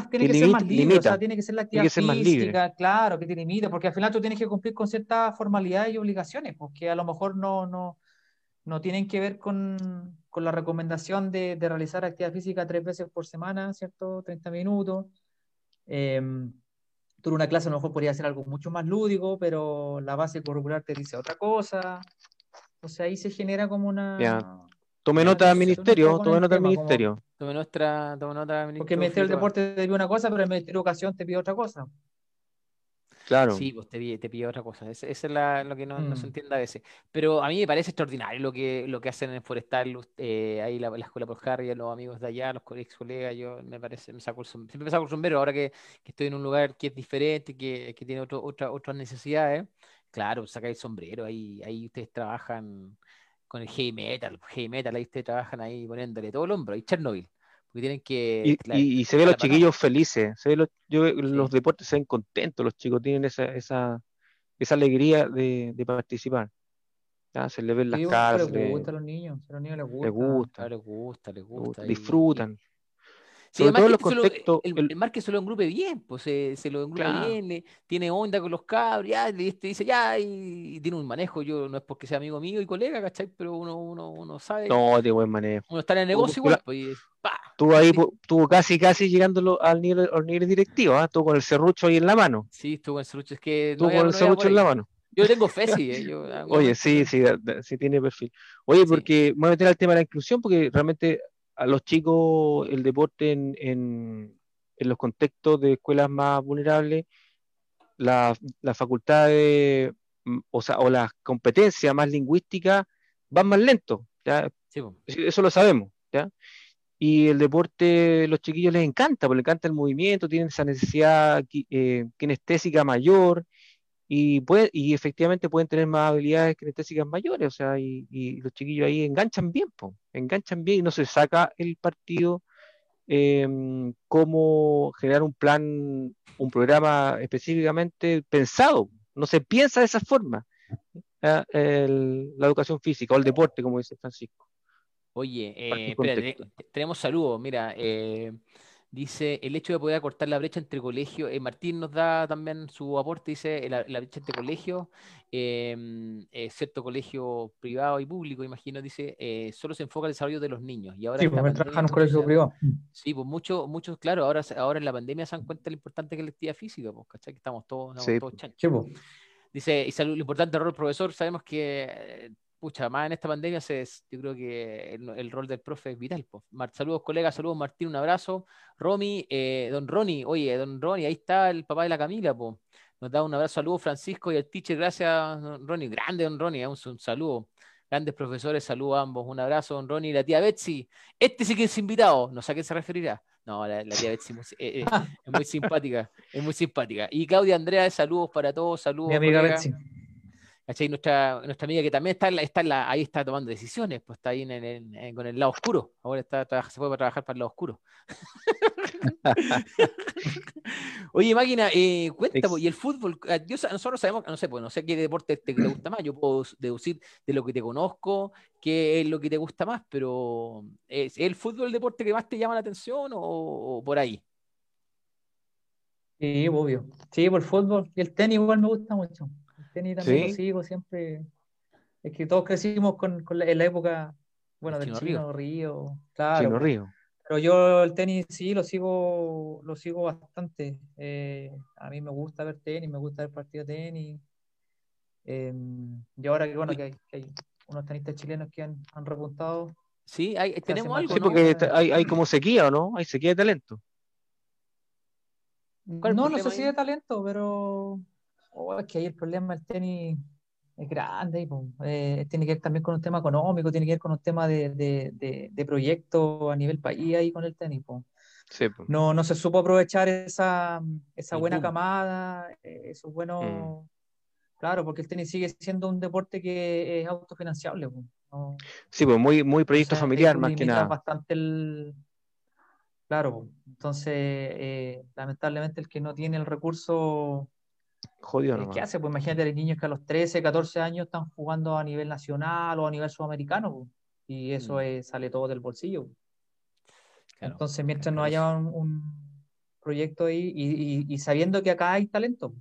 Tiene que, ser más libre, o sea, tiene que ser la actividad física, claro, que te limita, porque al final tú tienes que cumplir con ciertas formalidades y obligaciones, porque a lo mejor no, no, no tienen que ver con, con la recomendación de, de, realizar actividad física tres veces por semana, ¿cierto? 30 minutos. Eh, tú en una clase a lo mejor podría ser algo mucho más lúdico, pero la base curricular te dice otra cosa. O sea, ahí se genera como una... Tome nota del ministerio, tome nota del ministerio. Tome nuestra, tome nota Porque el Ministerio del Deporte te pide una cosa, pero el Ministerio de Educación te pide otra cosa. Claro. Sí, pues te pide, te pide otra cosa. Eso, es lo que no, se mm. entiende a veces. Pero a mí me parece extraordinario lo que, lo que hacen en Forestal, eh, ahí la, la, escuela por Harry, los amigos de allá, los ex colegas, yo me parece, me saco el siempre me saco el sombrero ahora que, que, estoy en un lugar que es diferente, que, que tiene otro, otra, otras necesidades. Claro, saca el sombrero, ahí, ahí ustedes trabajan con el heavy metal, heavy metal, ahí ustedes trabajan ahí poniéndole todo el hombro, y Chernobyl. Porque tienen que. Y, se ve los chiquillos felices, se ve los, los deportes se ven contentos, los chicos tienen esa, esa, esa alegría de, de participar. Se les ven las caras. Les gusta a los niños, a los niños les gusta. Les gusta, les gusta, les gusta. Disfrutan. Sí, además los contextos, el, el, el, se lo engrupe bien, pues se, se lo engrupe bien, tiene onda con los cabros, ya, le dice ya, y, tiene un manejo, yo no es porque sea amigo mío y colega, ¿cachai? Pero uno, uno, uno sabe. No, tiene buen manejo. Uno está en el negocio igual, pues, Estuvo ahí, estuvo casi, casi llegando al nivel, al nivel directivo, ¿ah? Estuvo con el serrucho ahí en la mano. Sí, estuvo con el serrucho, es que. Estuvo con el serrucho en la mano. Yo tengo fe, sí. Eh, Oye, sí, sí, sí tiene perfil. Oye, porque me voy a meter al tema de la inclusión, porque realmente a los chicos el deporte en, en, los contextos de escuelas más vulnerables, la, la facultad de, mm, o, sea, o las competencias más lingüísticas van más lento. ¿ya? Eso lo sabemos. ¿ya? Y el deporte, los chiquillos les encanta, porque les encanta el movimiento, tienen esa necesidad eh, kinestésica mayor y, puede, y efectivamente pueden tener más habilidades kinestésicas mayores, o sea, y, los chiquillos ahí enganchan bien, enganchan bien y no se saca el partido eh, cómo generar un plan, un programa específicamente pensado, no se piensa de esa forma la educación física o el deporte, como dice Francisco. Oye, eh, tenemos saludos, mira, eh, Dice, el hecho de poder acortar la brecha entre colegios, eh, Martín nos da también su aporte, dice, la, brecha entre colegios, em, eh, cierto colegio privado y público, imagino, dice, eh, solo se enfoca el desarrollo de los niños. Y ahora sí, pues trabajan en un colegio privado. Sí, pues muchos, muchos, claro, ahora, ahora en la pandemia se dan cuenta de lo importante que es la actividad física, pues, ¿cachai? Que estamos todos, estamos todos chanchos. Pues. Dice, y salud, lo importante rol profesor, sabemos que pucha, más en esta pandemia se, yo creo que el, rol del profe es vital. Saludos colegas, saludos Martín, un abrazo. Romy, eh, don Ronnie, oye, don Ronnie, ahí está el papá de la Camila, po. nos da un abrazo, saludos Francisco y el teacher, gracias don Ronnie, grande don Ronnie, eh, un, saludo. Grandes profesores, saludos a ambos, un abrazo don Ronnie y la tía Betsy. Este sí que es invitado, no sé a qué se referirá. No, la, tía Betsy eh, es muy simpática, es muy simpática. Y Claudia Andrea, saludos para todos, saludos. Mi amiga Betsy. Nuestra, nuestra amiga que también está, está la, ahí está tomando decisiones, pues está ahí en, con el lado oscuro. Ahora está, se puede trabajar para el lado oscuro. Oye, máquina, eh, cuenta, pues, y el fútbol, ah, nosotros sabemos, no sé, pues no sé qué deporte te, gusta más, yo puedo deducir de lo que te conozco, qué es lo que te gusta más, pero ¿es el fútbol el deporte que más te llama la atención o, por ahí? Sí, obvio. Sí, por el fútbol. Y el tenis igual me gusta mucho tenis también lo sigo siempre. Es que todos crecimos con, con la, en la época, bueno, del Chino Río. claro. Chino Río. Pero yo el tenis sí lo sigo, lo sigo bastante. Eh, a mí me gusta ver tenis, me gusta ver partidos de tenis. Em, y ahora que bueno, que hay, unos tenistas chilenos que han, han repuntado. Sí, hay, tenemos algo. Sí, porque hay, hay como sequía, ¿o no? Hay sequía de talento. No, no sé si de talento, pero Oh, es que ahí el problema del tenis es grande, eh, tiene que ver también con un tema económico, tiene que ver con un tema de, de, de, proyecto a nivel país ahí con el tenis. no, no se supo aprovechar esa, esa buena camada, eh, esos buenos... Mm. Claro, porque el tenis sigue siendo un deporte que es autofinanciable. sí, pues muy, muy proyecto familiar más que nada. Bastante el... Claro, entonces eh, lamentablemente el que no tiene el recurso jodido, ¿Qué nomás. hace? Pues imagínate, los niños que a los 13, 14 años están jugando a nivel nacional o a nivel sudamericano, pues, y eso Mm. es- sale todo del bolsillo. Claro. Entonces, mientras no haya un, un proyecto ahí y, y- y sabiendo que acá hay talento,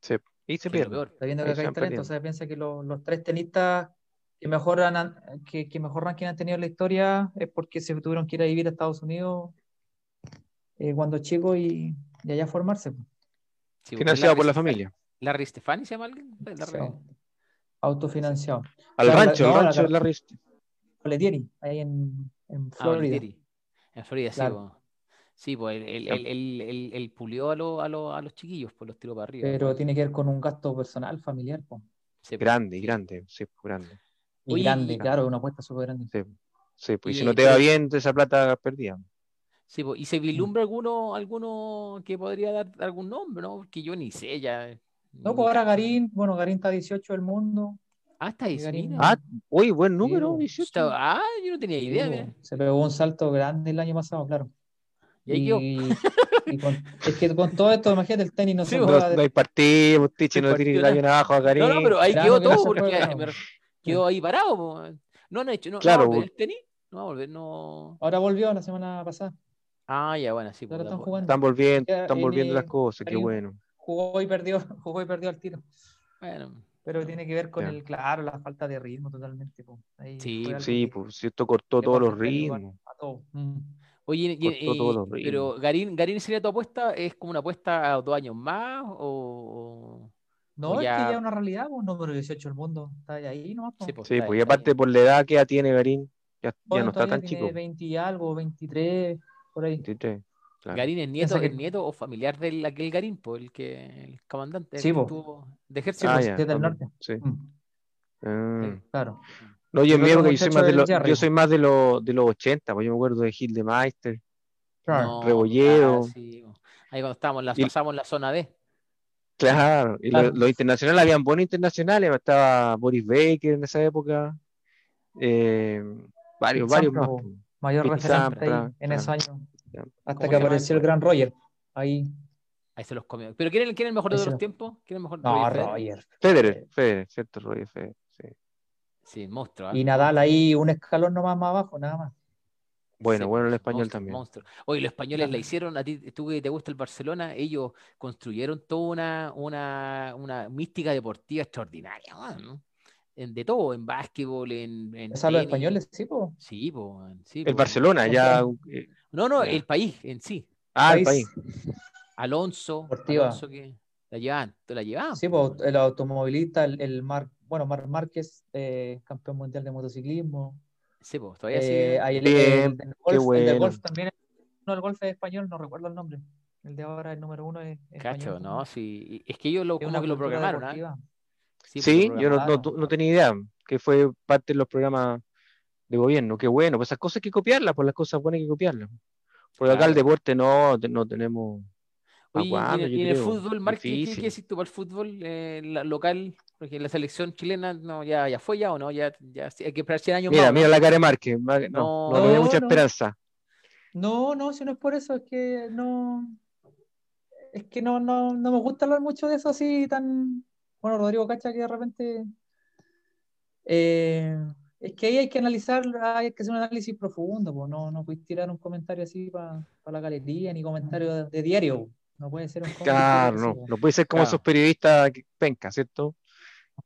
Sí, y se que es lo pierde. sabiendo que acá hay talento, perdiendo. o sea, piensa que los, los tres tenistas que mejor, han, que, que mejor ranking han tenido en la historia es porque se tuvieron que ir a vivir a Estados Unidos eh, cuando chicos y, y allá formarse. pues. Sí, Financiado por la familia. ¿Larry Stefani se llama alguien? Larry- Sí. Autofinanciado. Al Claro, la- rancho, no, al la rancho de Larry. Letieri, ahí en, en Ah, Florida. Olivieri. En Florida, Claro. sí. po. Sí, pues él, él, él- él- él- él pulió a, los a, los a los chiquillos, pues los tiró para arriba. Pero pues. tiene que ver con un gasto personal, familiar. pues. Sí, pues. Grande, grande, sí, pues, grande. Y Oye, grande, y- claro, una apuesta súper grande. Sí, sí, pues, y si no te va bien, esa plata perdida. Sí, y se vislumbra alguno, alguno que podría dar algún nombre, ¿no? Que yo ni sé ya. No, pues ahora. Garín, bueno, Garín está 18 del mundo. Ah, está ahí, y Garín- mira. Ah, uy, buen número, po. 18. Está- ah, yo no tenía idea, Sí, mira. po, Se pegó un salto grande el año pasado, claro. Y ahí quedó. Y, y con- es que con todo esto, imagínate, el tenis no Sí, se. No, juega de- no hay partido, Tiche, No no tiene la bien abajo a Garín. No, no, pero ahí quedó que no todo porque juega, me no. re- quedó ahí parado. po. No, no, ha hecho, no, Claro, no va a volver po. el tenis. No va a volver, no. Ahora volvió la semana pasada. Ah, ya, bueno, sí. Ahora pues, están jugando. Están volviendo, Ya, están en, volviendo eh, las cosas, qué bueno. Jugó y perdió, jugó y perdió al tiro. Bueno, Pero tiene que ver con Ya. el, claro, la falta de ritmo totalmente. Ahí Sí, Sí, que pues si esto cortó le todos los ritmos. a todo. Mm. Oye, y- Cortó todos y- los pero ritmos. Garín, Garín sería tu apuesta, ¿es como una apuesta a dos años más o...? No, O es que ya- ya es una realidad, pues, número 18 del mundo. Está ahí nomás. Sí, pues, Sí, pues y aparte por la edad que ya tiene Garín, ya, ya no está tan tiene chico. 20 y algo, 23, por ahí. 23, claro. Garín es nieto, que- es nieto o familiar del aquel Garín, pues, el que el comandante el Sí, que po. estuvo de Sí, ejército. Ah, pues, ya, que es del norte. sí. Mm, Ah. claro. No, yo El porque yo soy más de Jarry, yo po. soy más de los de los 80, pues yo me acuerdo de Gildemeister, Claro. No, Rebolledo. ah, sí, po. Ahí cuando estábamos, en la, Y- pasamos en la zona B. claro, y Claro. los, internacionales habían buenos internacionales, estaba Boris Baker en esa época, eh, varios, varios más. Mayor Pete referente ahí en esos años. Hasta ¿Cómo que apareció el gran Roger. Ahí. Ahí se los comió. ¿Pero quién, es- quién es el mejor de los lo- tiempos? ¿Quién es el mejor? No, Roger Federer? Roger. Federer, Federer, cierto, Roger Federer, sí. Sí, monstruo. ¿ah? Y Nadal ahí un escalón nomás más abajo, nada más. Bueno, Sí, bueno el español monstruo, también. monstruo. Oye, los españoles la Claro. hicieron, a ti, tú que te gusta el Barcelona, ellos construyeron toda una, una, una mística deportiva extraordinaria, ¿no? En, de todo, en básquetbol, en, en los tenis. españoles, sí, po. Sí, po, sí, El. Barcelona, ya. Eh, No, no, Ya. el país en sí. ah, el país. Alonso, Deportiva. Alonso que la llevaban, te la llevaban. Sí, po, el automovilista, el, el Mar, bueno, Mar Márquez, eh, campeón mundial de motociclismo. Sí, po, todavía Eh, sigue. ahí el, Bien, el del golf, el de bueno. golf también. No, el golf es español, no recuerdo el nombre. El de ahora, el número uno es Cacho, español ¿no? Sí, es que ellos lo, Es como una que lo programaron, ¿ah? Sí, pues, Sí, yo no, no, no tenía idea que fue parte de los programas de gobierno. Qué bueno, pues esas cosas hay que copiarlas, pues las cosas buenas hay que copiarlas. Porque acá el Claro. deporte no, no tenemos Oye, y en y en el fútbol, Marc, ¿qué, qué, decís tú para el fútbol eh, la- local? Porque la selección chilena no, ya, ya fue ya o no, ya, ya hay que esperar 100 años Mira, más. ¿o mira no? la cara de Márquez. Ma- No, No, no, no, mucha no. esperanza. No, no, si no es por eso, es que no. Es que no, no, no me gusta hablar mucho de eso así tan. Bueno, Rodrigo Cacha que de repente. eh, es que ahí hay que analizar, hay que hacer un análisis profundo, pues no, no puedes tirar un comentario así para la galería, ni comentario de, de diario. No puede ser un comentario Claro, así, no, pues. no puede ser como Claro. esos periodistas que penca, ¿cierto?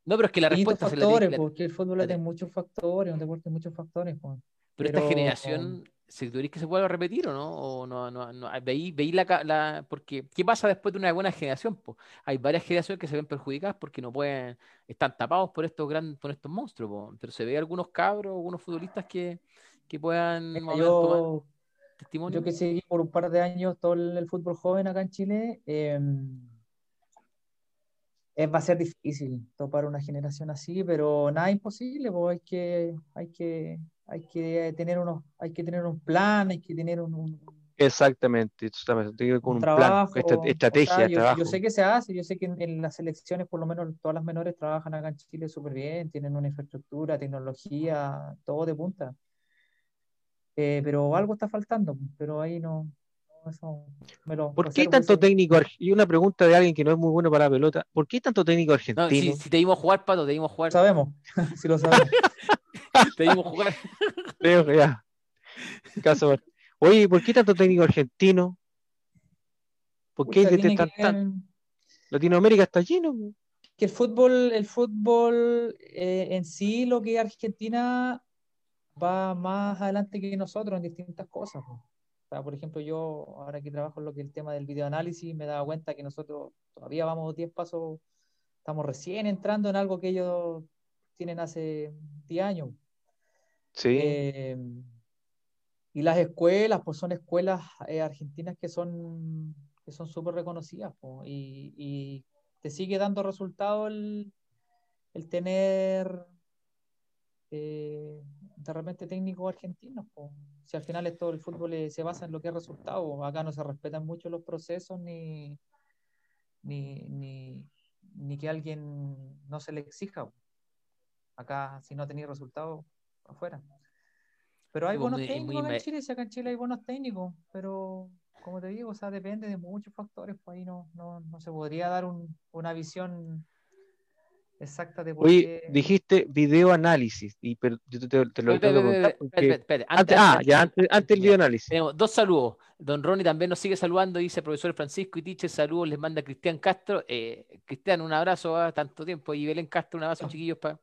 No, pero es que la respuesta se la factores, tiene- la- porque el fútbol tiene muchos factores, un deporte de muchos factores. pues. Pero esta pero- generación, tú dices que se vuelve a repetir o no, o no, no, no, veí, veí la, la- porque ¿qué pasa después de una buena generación? po? Hay varias generaciones que se ven perjudicadas porque no pueden, están tapados por estos grandes, por estos monstruos, po. pero se ve algunos cabros, algunos futbolistas que, que puedan yo, testimonio. Yo que seguí por un par de años todo el, el fútbol joven acá en Chile, eh, va a ser difícil topar una generación así, pero nada imposible, pues hay que, hay que, hay que tener unos, hay que tener un plan, hay que tener un, un- Exactamente, esto está- tiene que ver con un un trabajo, plan, estra- o sea, estrategia, yo, trabajo. yo sé que se hace, yo sé que en, en las selecciones, por lo menos todas las menores trabajan acá en Chile súper bien, tienen una infraestructura, tecnología, todo de punta. Eh, pero algo está faltando, pero ahí no, eso me lo ¿Por qué reservo tanto técnico? Y una pregunta de alguien que no es muy bueno para la pelota. ¿Por qué tanto técnico No, argentino? si, si te dimos jugar, Pato, te dimos jugar. sabemos, sí lo sabemos. Te dimos jugar. Creo que ya. Caso- Oye, ¿por qué tanto técnico argentino? ¿Por qué tiene tan- que tan- ver- Latinoamérica está lleno? que el fútbol, el fútbol eh, en sí, lo que es Argentina va más adelante que nosotros en distintas cosas. O sea, por ejemplo, yo ahora que trabajo en lo que es el tema del videoanálisis, me he dado cuenta que nosotros todavía vamos 10 pasos, estamos recién entrando en algo que ellos tienen hace 10 años. Sí. Eh, y las escuelas, pues son escuelas eh, argentinas que son que son súper reconocidas, y, y te sigue dando resultado el, el tener eh, de repente técnicos argentinos. Si al final esto el fútbol eh, se basa en lo que es resultado, acá no se respetan mucho los procesos ni, ni, ni, ni que alguien no se le exija. Acá, si no tenéis resultados, afuera. Pero hay pues, buenos muy- técnicos muy acá en Chile, si acá en Chile hay buenos técnicos, pero como te digo, o sea, depende de muchos factores, pues ahí no, no, no se podría dar un- una visión exacta de por Oye, qué. dijiste video análisis. Y pero yo te, te- te lo tengo que preguntar ah, ya antes, antes el Ya. video análisis. Tenemos dos saludos. Don Ronnie también nos sigue saludando, dice profesor Francisco y Tiche, saludos, les manda Cristian Castro. Eh, Cristian, un abrazo a tanto tiempo. Y Belén Castro, un abrazo, chiquillos, para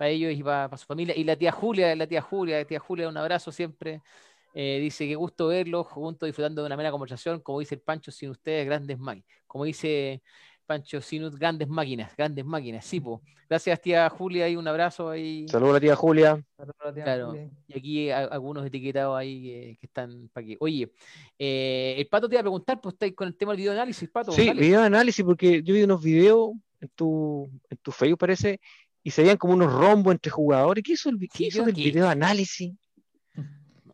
ellos y para su familia. Y la tía Julia, la tía Julia, la tía Julia, un abrazo siempre. Eh, dice, qué gusto verlos, juntos disfrutando de una mera conversación. Como dice el Pancho, sin ustedes, grandes máquinas. Como dice Pancho, sin grandes máquinas, grandes máquinas. Sí, po. Gracias, tía Julia, y un abrazo ahí. Saludos a la tía Julia. Saludos a la tía Claro. Julia. Y aquí a- algunos etiquetados ahí que, que están para que. Oye, eh, el pato te iba a preguntar, pues estáis con el tema del videoanálisis, pato. Sí, dale. video análisis, porque yo vi unos videos en tu, en tu Facebook, parece, y se veían como unos rombos entre jugadores. ¿Qué hizo el, Sí, qué hizo del video análisis?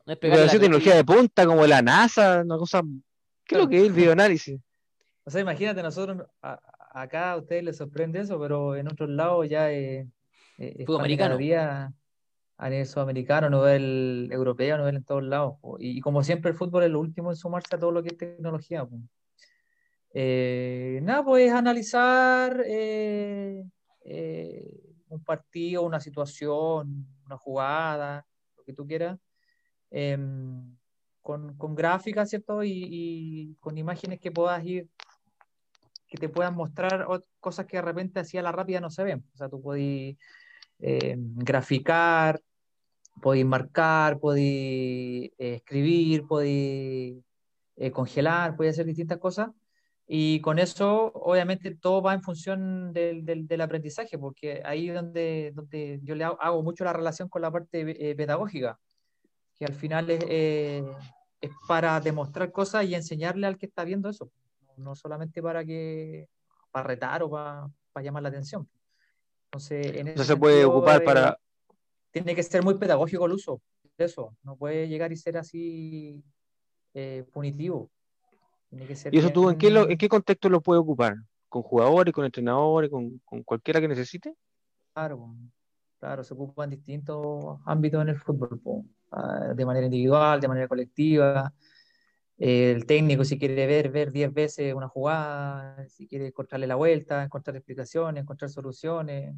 No es tecnología de punta como la NASA, una cosa. ¿Qué es lo que es el video análisis? O sea, imagínate, nosotros a- acá a ustedes les sorprende eso, pero en otros lados ya eh, eh, Fútbol americano. día a nivel sudamericano, a nivel europeo, a nivel en todos lados. po. Y, como siempre el fútbol es lo último en sumarse a todo lo que es tecnología. Eh, nada, pues analizar eh, eh, un partido, una situación, una jugada, lo que tú quieras, em, con, con gráficas, ¿cierto? Y, y con imágenes que puedas ir, que te puedan mostrar cosas que de repente así a la rápida no se ven. O sea, tú podés eh, graficar, podés marcar, podés eh, escribir, podés eh, congelar, podés hacer distintas cosas. Y con eso, obviamente, todo va en función del, del, del aprendizaje, porque ahí es donde, donde yo le hago, hago mucho la relación con la parte eh, pedagógica, que al final es, eh, es para demostrar cosas y enseñarle al que está viendo eso, no solamente para que para retar o para, para llamar la atención. Entonces, en ese se puede sentido, ocupar eh, para. tiene que ser muy pedagógico el uso de eso, no puede llegar y ser así eh, punitivo. Tiene que ser ¿Y eso tú en qué, lo- en bien- qué contexto lo puedes ocupar? ¿Con jugadores, con entrenadores, con, con cualquiera que necesite? Claro, claro, se ocupa en distintos ámbitos en el fútbol, po. Ah, de manera individual, de manera colectiva. Eh, el técnico, si quiere ver, ver 10 veces una jugada, si quiere encontrarle la vuelta, encontrar explicaciones, encontrar soluciones.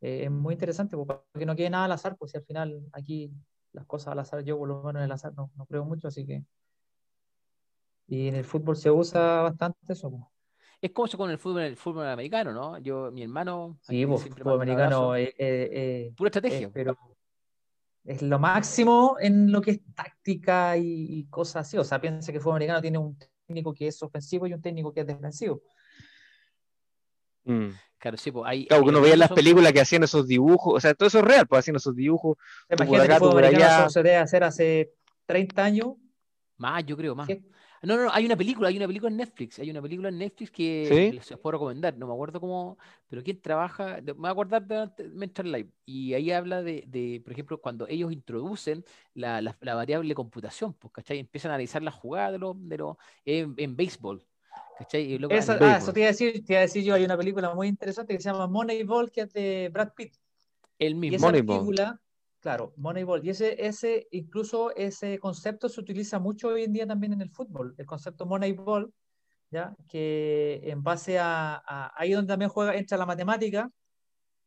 Eh, es muy interesante, po, para que no quede nada al azar, pues si al final aquí las cosas al azar, yo por lo menos en el azar no, no creo mucho, así que. Y en el fútbol se usa bastante eso. Es como eso con el fútbol, el fútbol americano, ¿no? Yo, mi hermano. Sí, fútbol americano abrazo. eh, Pura es, estrategia. pero es lo máximo en lo que es táctica y, y cosas así. O sea, piensa que el fútbol americano tiene un técnico que es ofensivo y un técnico que es defensivo. Mm. Claro, sí, pues hay. Claro, que hay uno veía en las películas que hacían esos dibujos, o sea, todo eso es real, pues hacían esos dibujos. Imagínate acá, el fútbol por americano allá. eso se debe hacer hace 30 años. Más, yo creo, más. ¿Qué? No, no, hay una película, hay una película en Netflix, hay una película en Netflix que ¿Sí? les puedo recomendar, no me acuerdo cómo, pero quién trabaja, de- me voy a acordar de, mientras live, y ahí habla de, de, por ejemplo, cuando ellos introducen la, la- la variable computación, pues, ¿cachai? Empiezan a analizar las jugadas de los, de los, en, en béisbol, ¿cachai? Y luego analizan- ah, eso te iba a decir, te iba a decir yo, hay una película muy interesante que se llama Moneyball, que es de Brad Pitt. el Y mismo. esa Moneyball. película Claro, Moneyball. Y ese, ese, incluso ese concepto se utiliza mucho hoy en día también en el fútbol. El concepto Moneyball, ¿ya? que en base a, ahí donde también juega, entra la matemática,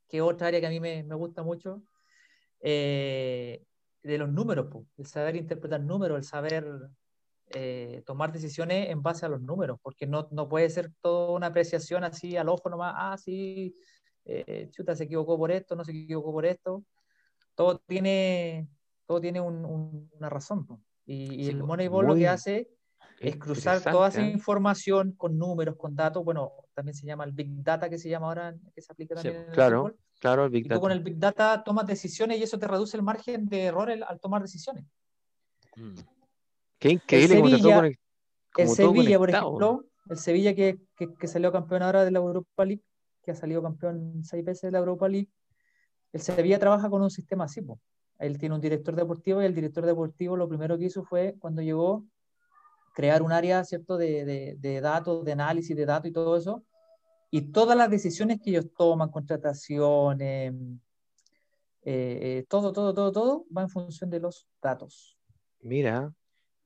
que es otra área que a mí me, me gusta mucho, eh, de los números, el saber interpretar números, el saber eh, tomar decisiones en base a los números, porque no, no, puede ser toda una apreciación así al ojo nomás, ah, sí, eh, chuta, se equivocó por esto, no se equivocó por esto todo tiene, todo tiene una razón. Y, el Moneyball lo que hace es cruzar toda esa ¿eh? información con números, con datos. Bueno, también se llama el Big Data, que se llama ahora, que se aplica también en el Claro, claro, el Big y Data. con el Big Data tomas decisiones y eso te reduce el margen de error al tomar decisiones. Mm. Qué increíble. El Sevilla, el Sevilla por ejemplo, el Sevilla que, que, que, salió campeón ahora de la Europa League, que ha salido campeón seis veces de la Europa League, el Sevilla trabaja con un sistema así. Él tiene un director deportivo y el director deportivo lo primero que hizo fue, cuando llegó, crear un área ¿cierto? De, de, datos, de análisis de datos y todo eso. Y todas las decisiones que ellos toman, contrataciones, eh, todo, todo, todo, todo, va en función de los datos. Mira.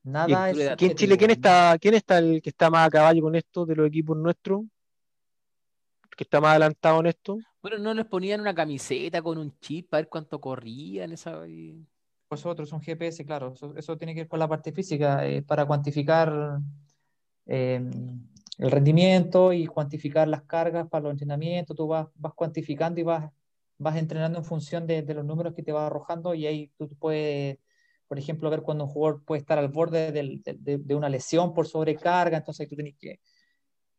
Nada es ¿Aquí en Chile quién está, quién está el que está más a caballo con esto de los equipos nuestros? ¿Que está más adelantado en esto? Bueno, no les ponían una camiseta con un chip para ver cuánto corrían. Esa... Vosotros, un GPS, claro, eso, tiene que ver con la parte física, eh, para cuantificar em, el rendimiento y cuantificar las cargas para los entrenamientos. Tú vas, vas cuantificando y vas, vas entrenando en función de, los números que te va arrojando y ahí tú puedes, por ejemplo, ver cuando un jugador puede estar al borde de, una lesión por sobrecarga, entonces tú tienes que...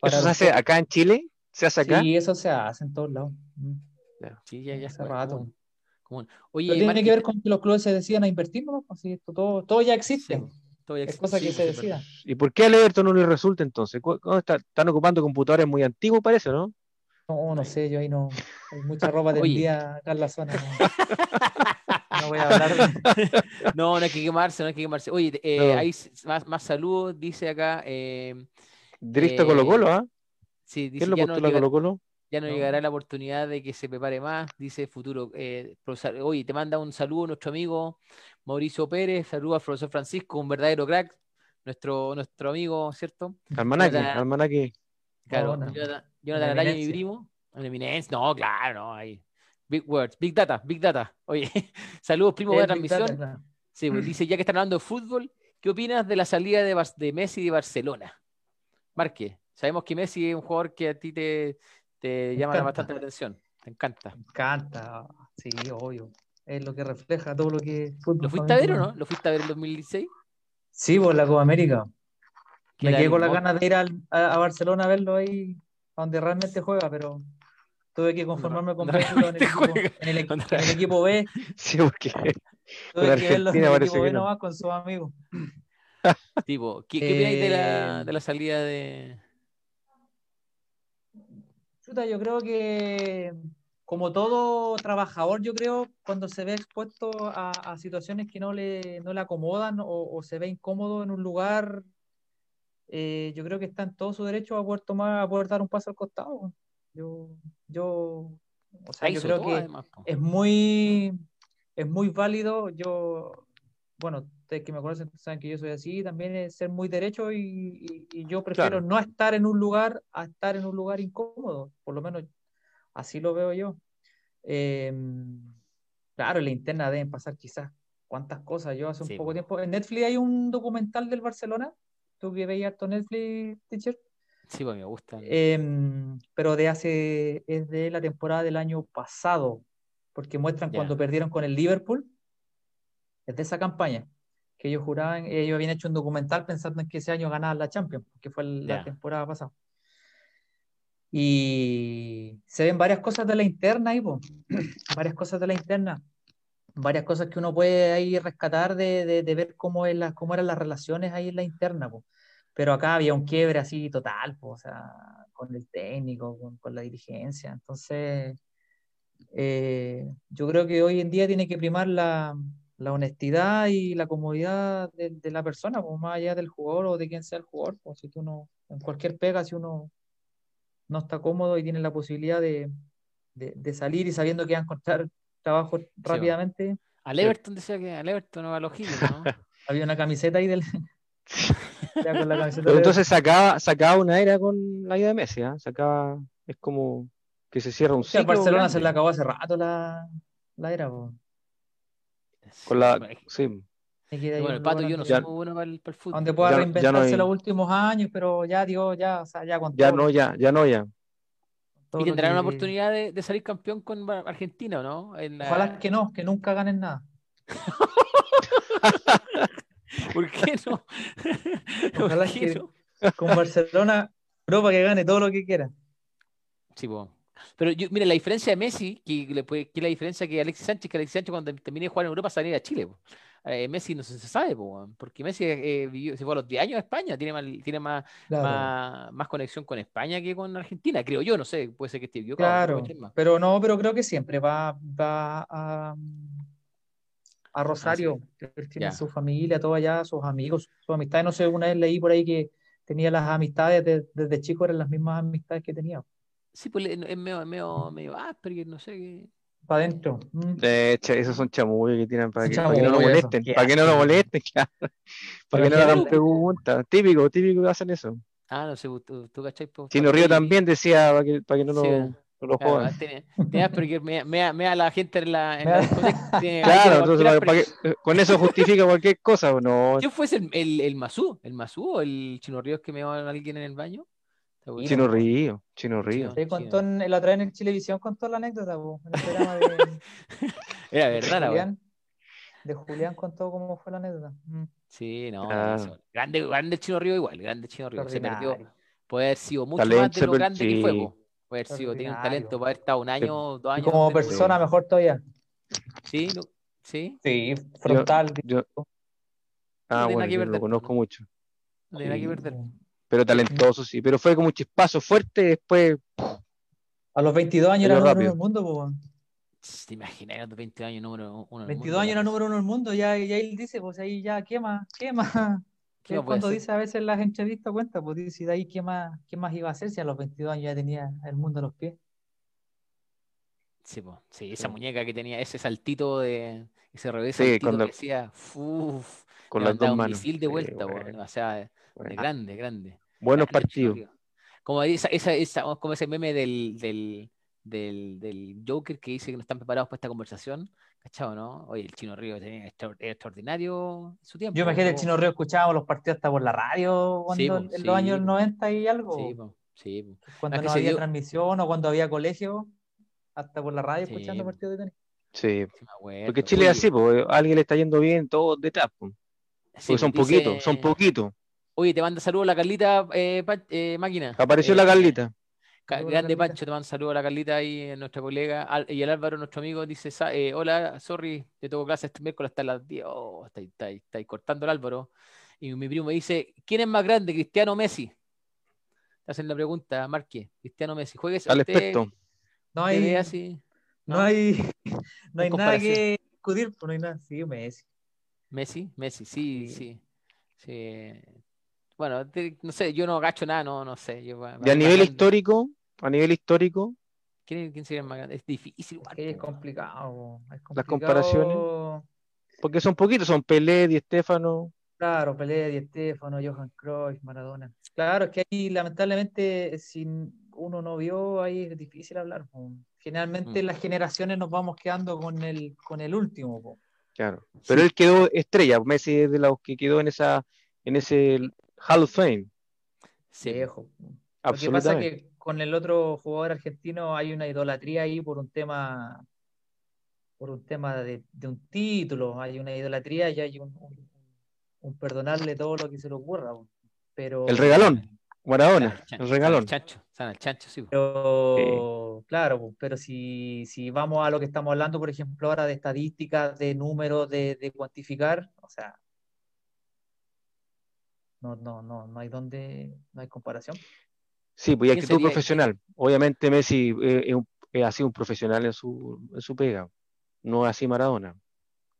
¿Eso se hace acá en Chile? ¿Se hace acá? Sí, eso se hace en todos lados. Mm. Sí, ya, ya. Hace rato. Oye, tiene que ver con que los clubes se decidan a invertir, ¿no? Así, todo, todo ya existe. todo ya existe. Es cosa que se decida. ¿Y por qué al Everton no le resulta entonces? Está, están ocupando computadores muy antiguos, parece, ¿no? No, no sé, yo ahí no. Hay mucha ropa de día acá en la zona. No, voy a hablar. no, no hay que quemarse, no hay que quemarse. Oye, eh, hay más, más saludos, dice acá. Eh, Directo Colo Colo, ¿ah? Sí, dice, lo ya no, llegar, Colo Colo? ya no, llegará la oportunidad de que se prepare más, dice futuro. Eh, oye, te manda un saludo nuestro amigo Mauricio Pérez, saludo al profesor Francisco, un verdadero crack, nuestro, nuestro amigo, ¿cierto? Almanaque, almanaque. Claro, no Araya, mi primo. Eminencia, no, claro, no, ahí. Big words, big data, big data. Oye, saludos, primo, de transmisión. Sí, pues, dice, ya que están hablando de fútbol, ¿qué opinas de la salida de, de Messi de Barcelona? Marque, sabemos que Messi es un jugador que a ti te, te llama bastante la atención. Te encanta. Me encanta, sí, obvio. Es lo que refleja todo lo que. ¿Lo fuiste a ver o no? ¿Lo fuiste a ver en 2016? Sí, por la Copa América. Me quedé con las ganas de ir a, a, Barcelona a verlo ahí, donde realmente juega, pero tuve que conformarme con verlo en el, equipo, en, el, en el, equipo, B. Sí, porque. Tuve que verlo en el equipo B nomás con sus amigos. Tipo, ¿qué, qué opináis de la, eh, de la salida de, yo creo que como todo trabajador, yo creo, cuando se ve expuesto a, situaciones que no le, no le acomodan o, se ve incómodo en un lugar, eh, yo creo que está en todo su derecho a poder tomar, a poder dar un paso al costado. Yo, yo, o sea, yo creo que es muy, es muy válido. Yo, bueno, que me conocen saben que yo soy así, también es ser muy derecho y, yo prefiero no estar en un lugar a estar en un lugar incómodo, por lo menos así lo veo yo. Em, claro, en la interna deben pasar quizás cuántas cosas. Yo hace un poco tiempo, en Netflix hay un documental del Barcelona, tú que veías tu Netflix, teacher. Sí, pues me gusta. Em, pero de hace, es de la temporada del año pasado, porque muestran cuando perdieron con el Liverpool, es de esa campaña que ellos juraban, ellos habían hecho un documental pensando en que ese año ganaban la Champions, que fue la temporada pasada. Y se ven varias cosas de la interna ahí, varias cosas de la interna, varias cosas que uno puede ahí rescatar de, de, ver cómo, es la, cómo eran las relaciones ahí en la interna. Pero acá había un quiebre así total, o sea, con el técnico, con, con la dirigencia. Entonces, eh, yo creo que hoy en día tiene que primar la, la honestidad y la comodidad de, la persona, pues, más allá del jugador o de quien sea el jugador. Pues, si tú no, en cualquier pega, si uno no está cómodo y tiene la posibilidad de, salir y sabiendo que va a encontrar trabajo rápidamente. Al Everton decía que al Everton o a los Giles, ¿no? Había una camiseta ahí del. ya con la camiseta Pero de- entonces sacaba, sacaba una era con la ida de Messi, ¿ah? Sacaba, es como que se cierra un O sea, ciclo. Barcelona se grande le acabó hace rato la, la era, po. Con la, Bueno, sí, Bueno, el pato lugar yo no donde- soy Ya- muy bueno para el, para el fútbol. donde pueda Ya- ya no reinventarse hay- los últimos años, pero ya, digo, ya, o sea, ya con ya todo no, ya, ya no, ya. Y tendrán que- una oportunidad de, de salir campeón con Argentina, ¿o no? En la- Ojalá que no, que nunca ganen nada. ¿Por qué no? ¿Por Ojalá qué que- no? Con Barcelona, Europa que gane todo lo que quiera. Sí, po. Pero yo, mira, la diferencia de Messi, que, le puede- que la diferencia que Alexis Sánchez, que Alexis Sánchez cuando termine de jugar en Europa va a Chile. po. Eh, Messi no se, sabe, po, porque Messi eh, vivió- se fue a los 10 años a España, tiene más, tiene más, Claro, más, más conexión con España que con Argentina, creo yo, no sé, puede ser que esté equivocado. claro. Pero no, pero creo que siempre va, va a, a Rosario. Él tiene Ya. su familia, todo allá, sus amigos, sus amistades. No sé, una vez leí por ahí que tenía las amistades de- desde chico, eran las mismas amistades que tenía. Sí, pues le- es medio, medio, medio Asperger, no sé qué. Para adentro. Mm. Eh, cha- esos son chamullos que tiran para que, para que no lo molesten, para que no lo molesten, claro. Para que no le hagan preguntas. Típico, típico que hacen eso. Ah, no sé, tú, tú cachai. po, Chino Río también decía para que, para que no lo, Sí, no lo Claro, jodan. tiene, tiene Asperger, me, me, me a la gente en la, en Claro, entonces para- para que- con eso justifica cualquier cosa, ¿o no. ¿Quién fue ese, el, el, el Masú? ¿El Masú o el Chino Ríos que me va a alguien en el baño? Chino Río, Chino Río. Te contó en, la otra vez en Chilevisión contó la anécdota, po, en el programa de, Era de verdad, weá. Julián. De Julián contó cómo fue la anécdota. Mm. Sí, no. Eso. Grande, grande Chino Río igual, grande Chino Río. Se perdió. Puede haber sido mucho Talento, más de lo grande que fue, sí. po. Puede haber sido, tenía un talento para haber estado un año, dos Y años. como de- persona, mejor todavía. Sí, no- sí, Sí, frontal. Yo- Ah, tiene bueno, yo lo conozco mucho. no tiene nada que perder. Pero talentoso, sí. Pero fue como un chispazo fuerte, después. A los 22 años era número uno rápido. del mundo, po. ¿Te imaginas a los 20 años número uno? del 22 mundo, años era número uno del mundo, ya, ya él dice, pues ahí ya, ¿qué más? ¿Qué más? ¿Qué cuando dice a veces en las entrevistas, cuenta, pues dice, de ahí, ¿qué más, qué más iba a hacer si a los 22 años ya tenía el mundo a los pies? Sí, po. sí, esa Sí. muñeca que tenía ese saltito de ese revés Sí, saltito cuando- que hacía, uf, Con las dos un manos. misil de Sí, vuelta, po, bueno, o sea, bueno. grande, grande. Buenos partidos. Como esa, esa, esa- como ese meme del, del, del, del Joker que dice que no están preparados para esta conversación, ¿cachado, no? Oye, el Chino Río tenía extraordinario su tiempo. Yo imagino el tuvo- Chino Río escuchábamos los partidos hasta por la radio Sí, cuando, po, en sí, los años po. 90 y algo, Sí, po, sí, po. cuando que no había dio- transmisión o cuando había colegio, hasta por la radio Sí, escuchando partidos de tenis. Sí. Porque Chile es así, pues, a alguien le está yendo bien, todos detrás, pues. sí, Porque son dice- poquitos, son poquitos. Oye, te manda saludos la Carlita eh, Pa- eh, Máquina. Apareció Eh, la Carlita. Grande Carlita. Pancho, te mando saludos a la Carlita ahí, eh, nuestra colega. Al- y el Álvaro, nuestro amigo, dice: eh, Hola, sorry, te tengo clase este miércoles hasta las 10. Oh, está, ahí- está, ahí- está ahí cortando el Álvaro. Y mi primo me dice: ¿Quién es más grande, Cristiano o Messi? Te hacen la pregunta, Marque. Cristiano Messi. Juegues Al usted, experto. No hay, así. no ¿no? hay, no hay nada que discutir, pues no hay nada. Sí, Messi. Messi, Messi, sí, Sí. sí. sí. Bueno, te- no sé, yo no agacho nada, no, no sé. Yo, Y a nivel histórico, a nivel histórico, ¿Quién, quién sería el más grande? Es difícil. Es complicado, es Las complicado. comparaciones. porque son poquitos, son Pelé, Di Stéfano. Claro, Pelé, Di Stéfano, Johan Cruyff, Maradona. Claro, es que ahí lamentablemente si uno no vio, ahí es difícil hablar. po. Generalmente Mm. las generaciones nos vamos quedando con el, con el último. po. Claro. Pero él quedó estrella, Messi es de los que quedó en esa, en ese Hall of Fame. Sí, Viejo. Lo que pasa es que con el otro jugador argentino hay una idolatría ahí por un tema, por un tema de, de un título, hay una idolatría y hay un, un- un perdonarle todo lo que se le ocurra. Pero, El regalón, Maradona, el regalón. el chancho, el chancho, sí. Pero, claro, pero si, si vamos a lo que estamos hablando, por ejemplo, ahora de estadísticas, de números, de, de cuantificar, o sea, no, no, no, no hay donde, no hay comparación. Sí, pues y ¿Quién actitud sería- profesional. Obviamente Messi eh, eh, ha sido un profesional en su, en su pega, no así Maradona,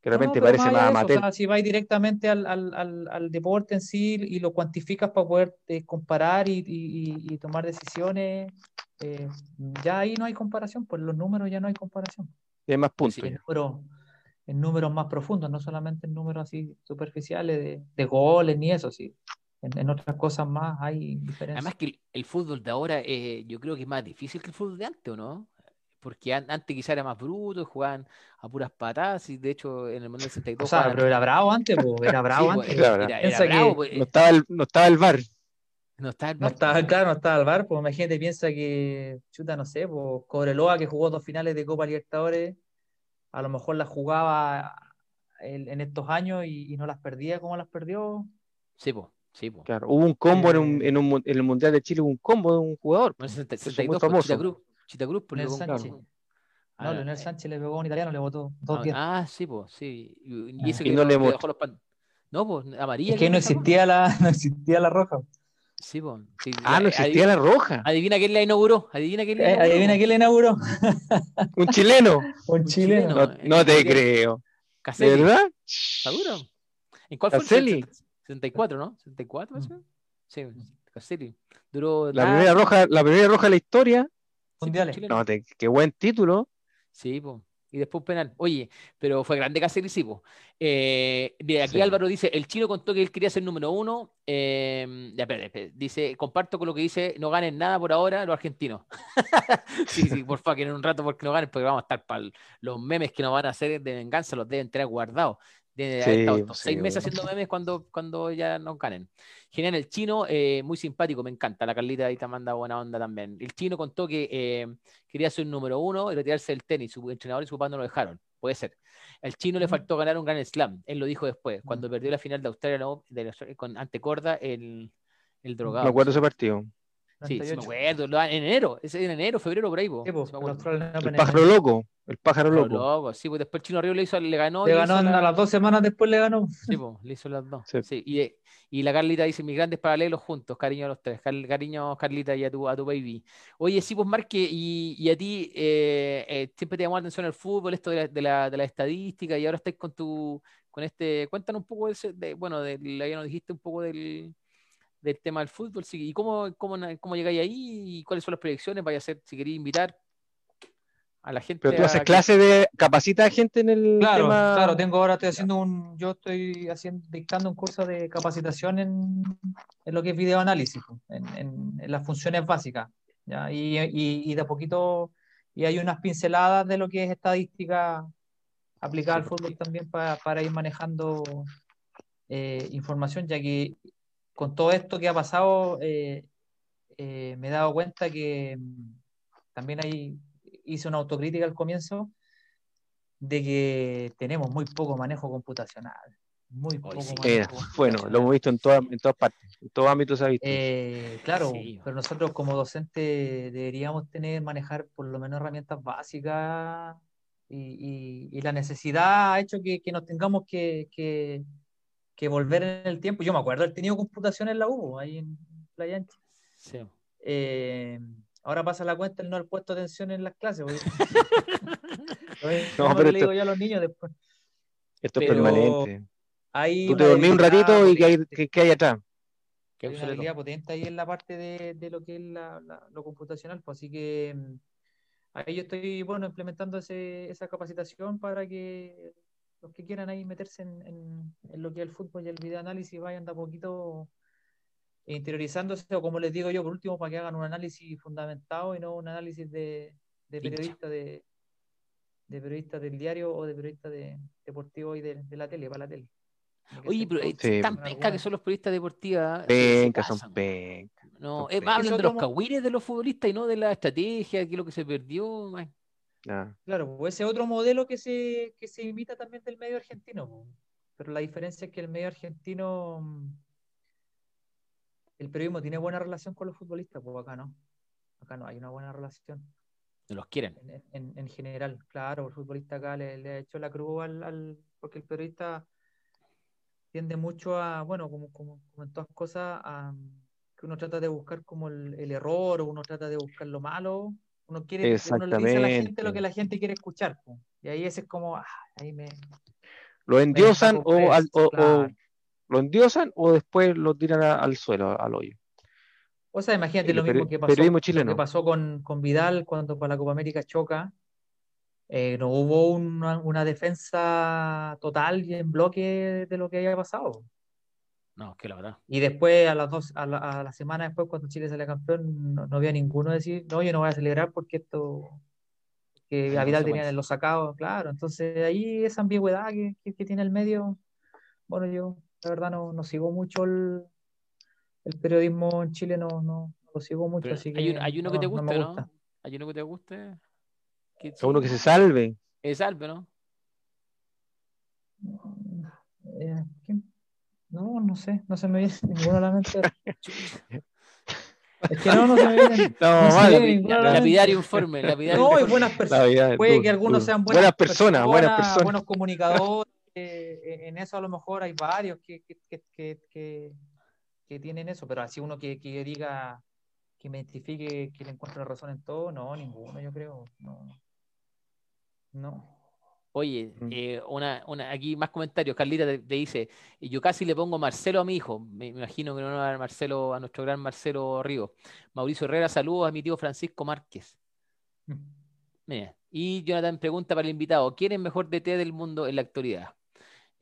que de No, parece más más o amateur. sea, si vais directamente al, al, al, al deporte en sí y lo cuantificas para poder eh, comparar y, y- y- y tomar decisiones, eh, ya ahí no hay comparación, por los números ya no hay comparación. Hay más puntos. Sí, El número, en números más profundos, no solamente en números así superficiales de, de goles ni eso, sí. En, en, otras cosas más hay diferencias. Además que el, el fútbol de ahora eh, yo creo que es más difícil que el fútbol de antes, ¿o no? Porque an, antes quizá era más bruto, jugaban a puras patadas y de hecho en el Mundial 62... O sea, jugaban... pero era bravo antes, po, era bravo Sí, antes. era, era, era bravo, que pues, No estaba el, no estaba el bar. no estaba el No bar, estaba, pues. claro, no estaba al bar, pues imagínate, piensa que, chuta, no sé, pues Cobreloa que jugó dos finales de Copa Libertadores, a lo mejor las jugaba en, en estos años y, y no las perdía como las perdió. Sí, pues, sí, pues. Claro, hubo un combo en, un, Eh, en, un en el Mundial de Chile, hubo un combo de un jugador. Bueno, 60 Eso es 62 muy pues, famoso. Chita Cruz, Chita Cruz, pues, Leonel Sánchez. pongo- No, Ah, Leonel eh, Sánchez le pegó a un italiano, le botó dos Ah, días. ah, sí, pues, sí. Y, y Ah. eso Y que no le dejó los pan... No, pues, amarilla. Es que no existía la, no existía la roja. Sí, pues. sí, Ah, no eh, existía la roja. Adivina quién la inauguró. Adivina quién la Eh, inauguró. adivina quién le inauguró. Un chileno. Un chileno. No, No, en te creo. ¿De Caselli. verdad? ¿Seguro? ¿En cuál fue? el Caselli. 64, ¿no? 64, parece? Mm. Sí, Caselli. Duró La nada, primera roja, la primera roja de la historia. sí, pues, Mundiales. No, te- qué buen título. Sí, pues. Y después un penal. Oye, pero fue grande Caselli, sí. Eh, de aquí Sí. Álvaro dice, el chino contó que él quería ser número uno. Eh, ya, espérate. Dice, comparto con lo que dice, no ganen nada por ahora los argentinos. sí, sí, por favor, que en un rato porque no ganen, porque vamos a estar para los memes que nos van a hacer de venganza, los deben tener guardados. Deben haber Sí, estado estos sí, seis meses haciendo memes cuando, cuando ya no ganen. Genial, el chino, eh, muy simpático, me encanta. La Carlita ahí te manda buena onda también. El chino contó que eh, quería ser número uno y retirarse del tenis. Su entrenador y su papá no lo dejaron. Puede ser. Al chino le faltó ganar un Grand Slam. Él lo dijo después, cuando perdió la final de Australia no, de la- con, ante Corda, el, el drogado. Me acuerdo ese partido. Sí, sí, me 98. acuerdo. En enero, en enero, febrero, por ahí. Sí, pues, el El pájaro loco. El pájaro loco. loco, sí, pues después el Chino Río le, hizo, le ganó. Le ganó la- a las dos semanas después le ganó. Sí, po, le hizo las dos. Sí. Sí, Y, y la Carlita dice, mis grandes paralelos juntos, cariño a los tres, Car- cariño Carlita y a tu, a tu baby. Oye, sí, pues Marque, y, y a ti eh, eh, siempre te llamó la atención el fútbol, esto de la, de la, de la estadística, y ahora estáis con tu, con este, cuéntanos un poco de, ese- de- bueno, de, ya nos dijiste un poco del, del tema del fútbol, sí, y cómo, cómo, cómo llegáis ahí, y cuáles son las proyecciones, vaya a ser, si queréis invitar a la gente. Pero tú haces que- clases de. capacita a gente en el Claro, tema. claro, tengo ahora estoy haciendo un, yo estoy haciendo, dictando un curso de capacitación en, en lo que es videoanálisis, en, en- en las funciones básicas, ¿ya? Y, y- y de a poquito, y hay unas pinceladas de lo que es estadística aplicada al fútbol también para, para ir manejando eh, información, ya que con todo esto que ha pasado, eh, eh, me he dado cuenta que mm, también hay, hice una autocrítica al comienzo de que tenemos muy poco manejo computacional. Muy poco sí. manejo Eh, bueno, lo hemos visto en, toda- en todas partes. En todos ámbitos se ha visto. Eh, claro, Sí. pero nosotros como docentes deberíamos tener, manejar por lo menos herramientas básicas y, y- y la necesidad ha hecho que, que nos tengamos que, que- que volver en el tiempo. Yo me acuerdo haber tenido computación en la U, ahí en Playa Ancha. Sí. Eh, ahora pasa la cuenta el no haber puesto atención en las clases. porque- No, pero le esto- digo yo a los niños después. Esto es pero permanente. Hay Tú te una dormís un ratito y ¿qué hay, qué- qué hay atrás? Qué Hay una obsoleto. habilidad potente ahí en la parte de, de lo que es la- la- lo computacional, pues así que mm, ahí yo estoy, bueno, implementando ese- esa capacitación para que los que quieran ahí meterse en, en- en lo que es el fútbol y el videoanálisis vayan de a poquito interiorizándose, o como les digo yo, por último, para que hagan un análisis fundamentado y no un análisis de, de periodista de, de periodista del diario o de periodista de, deportivo y de, de la tele, para la tele. Que Oye, pero es Sí. tan penca que son los periodistas se Pencas, pasan. son pencas. No, son eh, pencas. hablan de los cagüines de los futbolistas y no de la estrategia, qué es lo que se perdió. Ah, Claro, pues ese otro modelo que se, que se imita también del medio argentino. Pero la diferencia es que el medio argentino, mm, el periodismo tiene buena relación con los futbolistas, pues acá no. Acá no hay una buena relación los quieren. en, en- en general. Claro, el futbolista acá le, le ha hecho la cruz al, al- porque el periodista tiende mucho a, bueno, como, como, como en todas cosas, a que uno trata de buscar como el, el error o uno trata de buscar lo malo. Uno quiere, uno le dice a la gente lo que la gente quiere escuchar. po. Y ahí ese es como, ah, ahí me, ¿Lo endiosan o, o- o- claro. Lo endiosan o después lo tiran a- al suelo, al hoyo? O sea, imagínate El lo mismo que pasó, lo que pasó con, con Vidal cuando para la Copa América choca eh, no hubo una, una defensa total y en bloque de lo que había pasado. No, que la verdad. Y después, a las dos, a la, a la semana después, cuando Chile sale campeón, no, no había ninguno decir, no, yo no voy a celebrar porque esto, que a Vidal tenía consecuencias. los sacados, claro. Entonces, ahí esa ambigüedad que, que, que tiene el medio, bueno, yo la verdad no, no sigo mucho el, el periodismo en Chile, no, no, no lo sigo mucho, Pero así hay, que un- hay uno que no- te guste, ¿no? gusta. Hay uno que te guste. Que uno que se salve. Es Alpe, ¿no? Eh, ¿quién? No, no sé, no se me viene ninguno a la mente. Es que no, no se me viene. No, No se vale, viene la mente. Lapidario informe, No, y buenas personas. Puede que algunos sean buenas, personas, buenas personas. buenos comunicadores. Eh, en eso a lo mejor hay varios que, que, que, que, tienen eso, pero así uno que, que diga, que me identifique, que le encuentre razón en todo, no, ninguno, yo creo. No. No. Oye, Mm. eh, una, una, aquí más comentarios. Carlita te, te dice, yo casi le pongo Marcelo a mi hijo. Me, me imagino que no va a Marcelo, a nuestro gran Marcelo Ríos. Mauricio Herrera, saludos a mi tío Francisco Márquez. Mira, Y Jonathan pregunta para el invitado, ¿quién es mejor DT del mundo en la actualidad?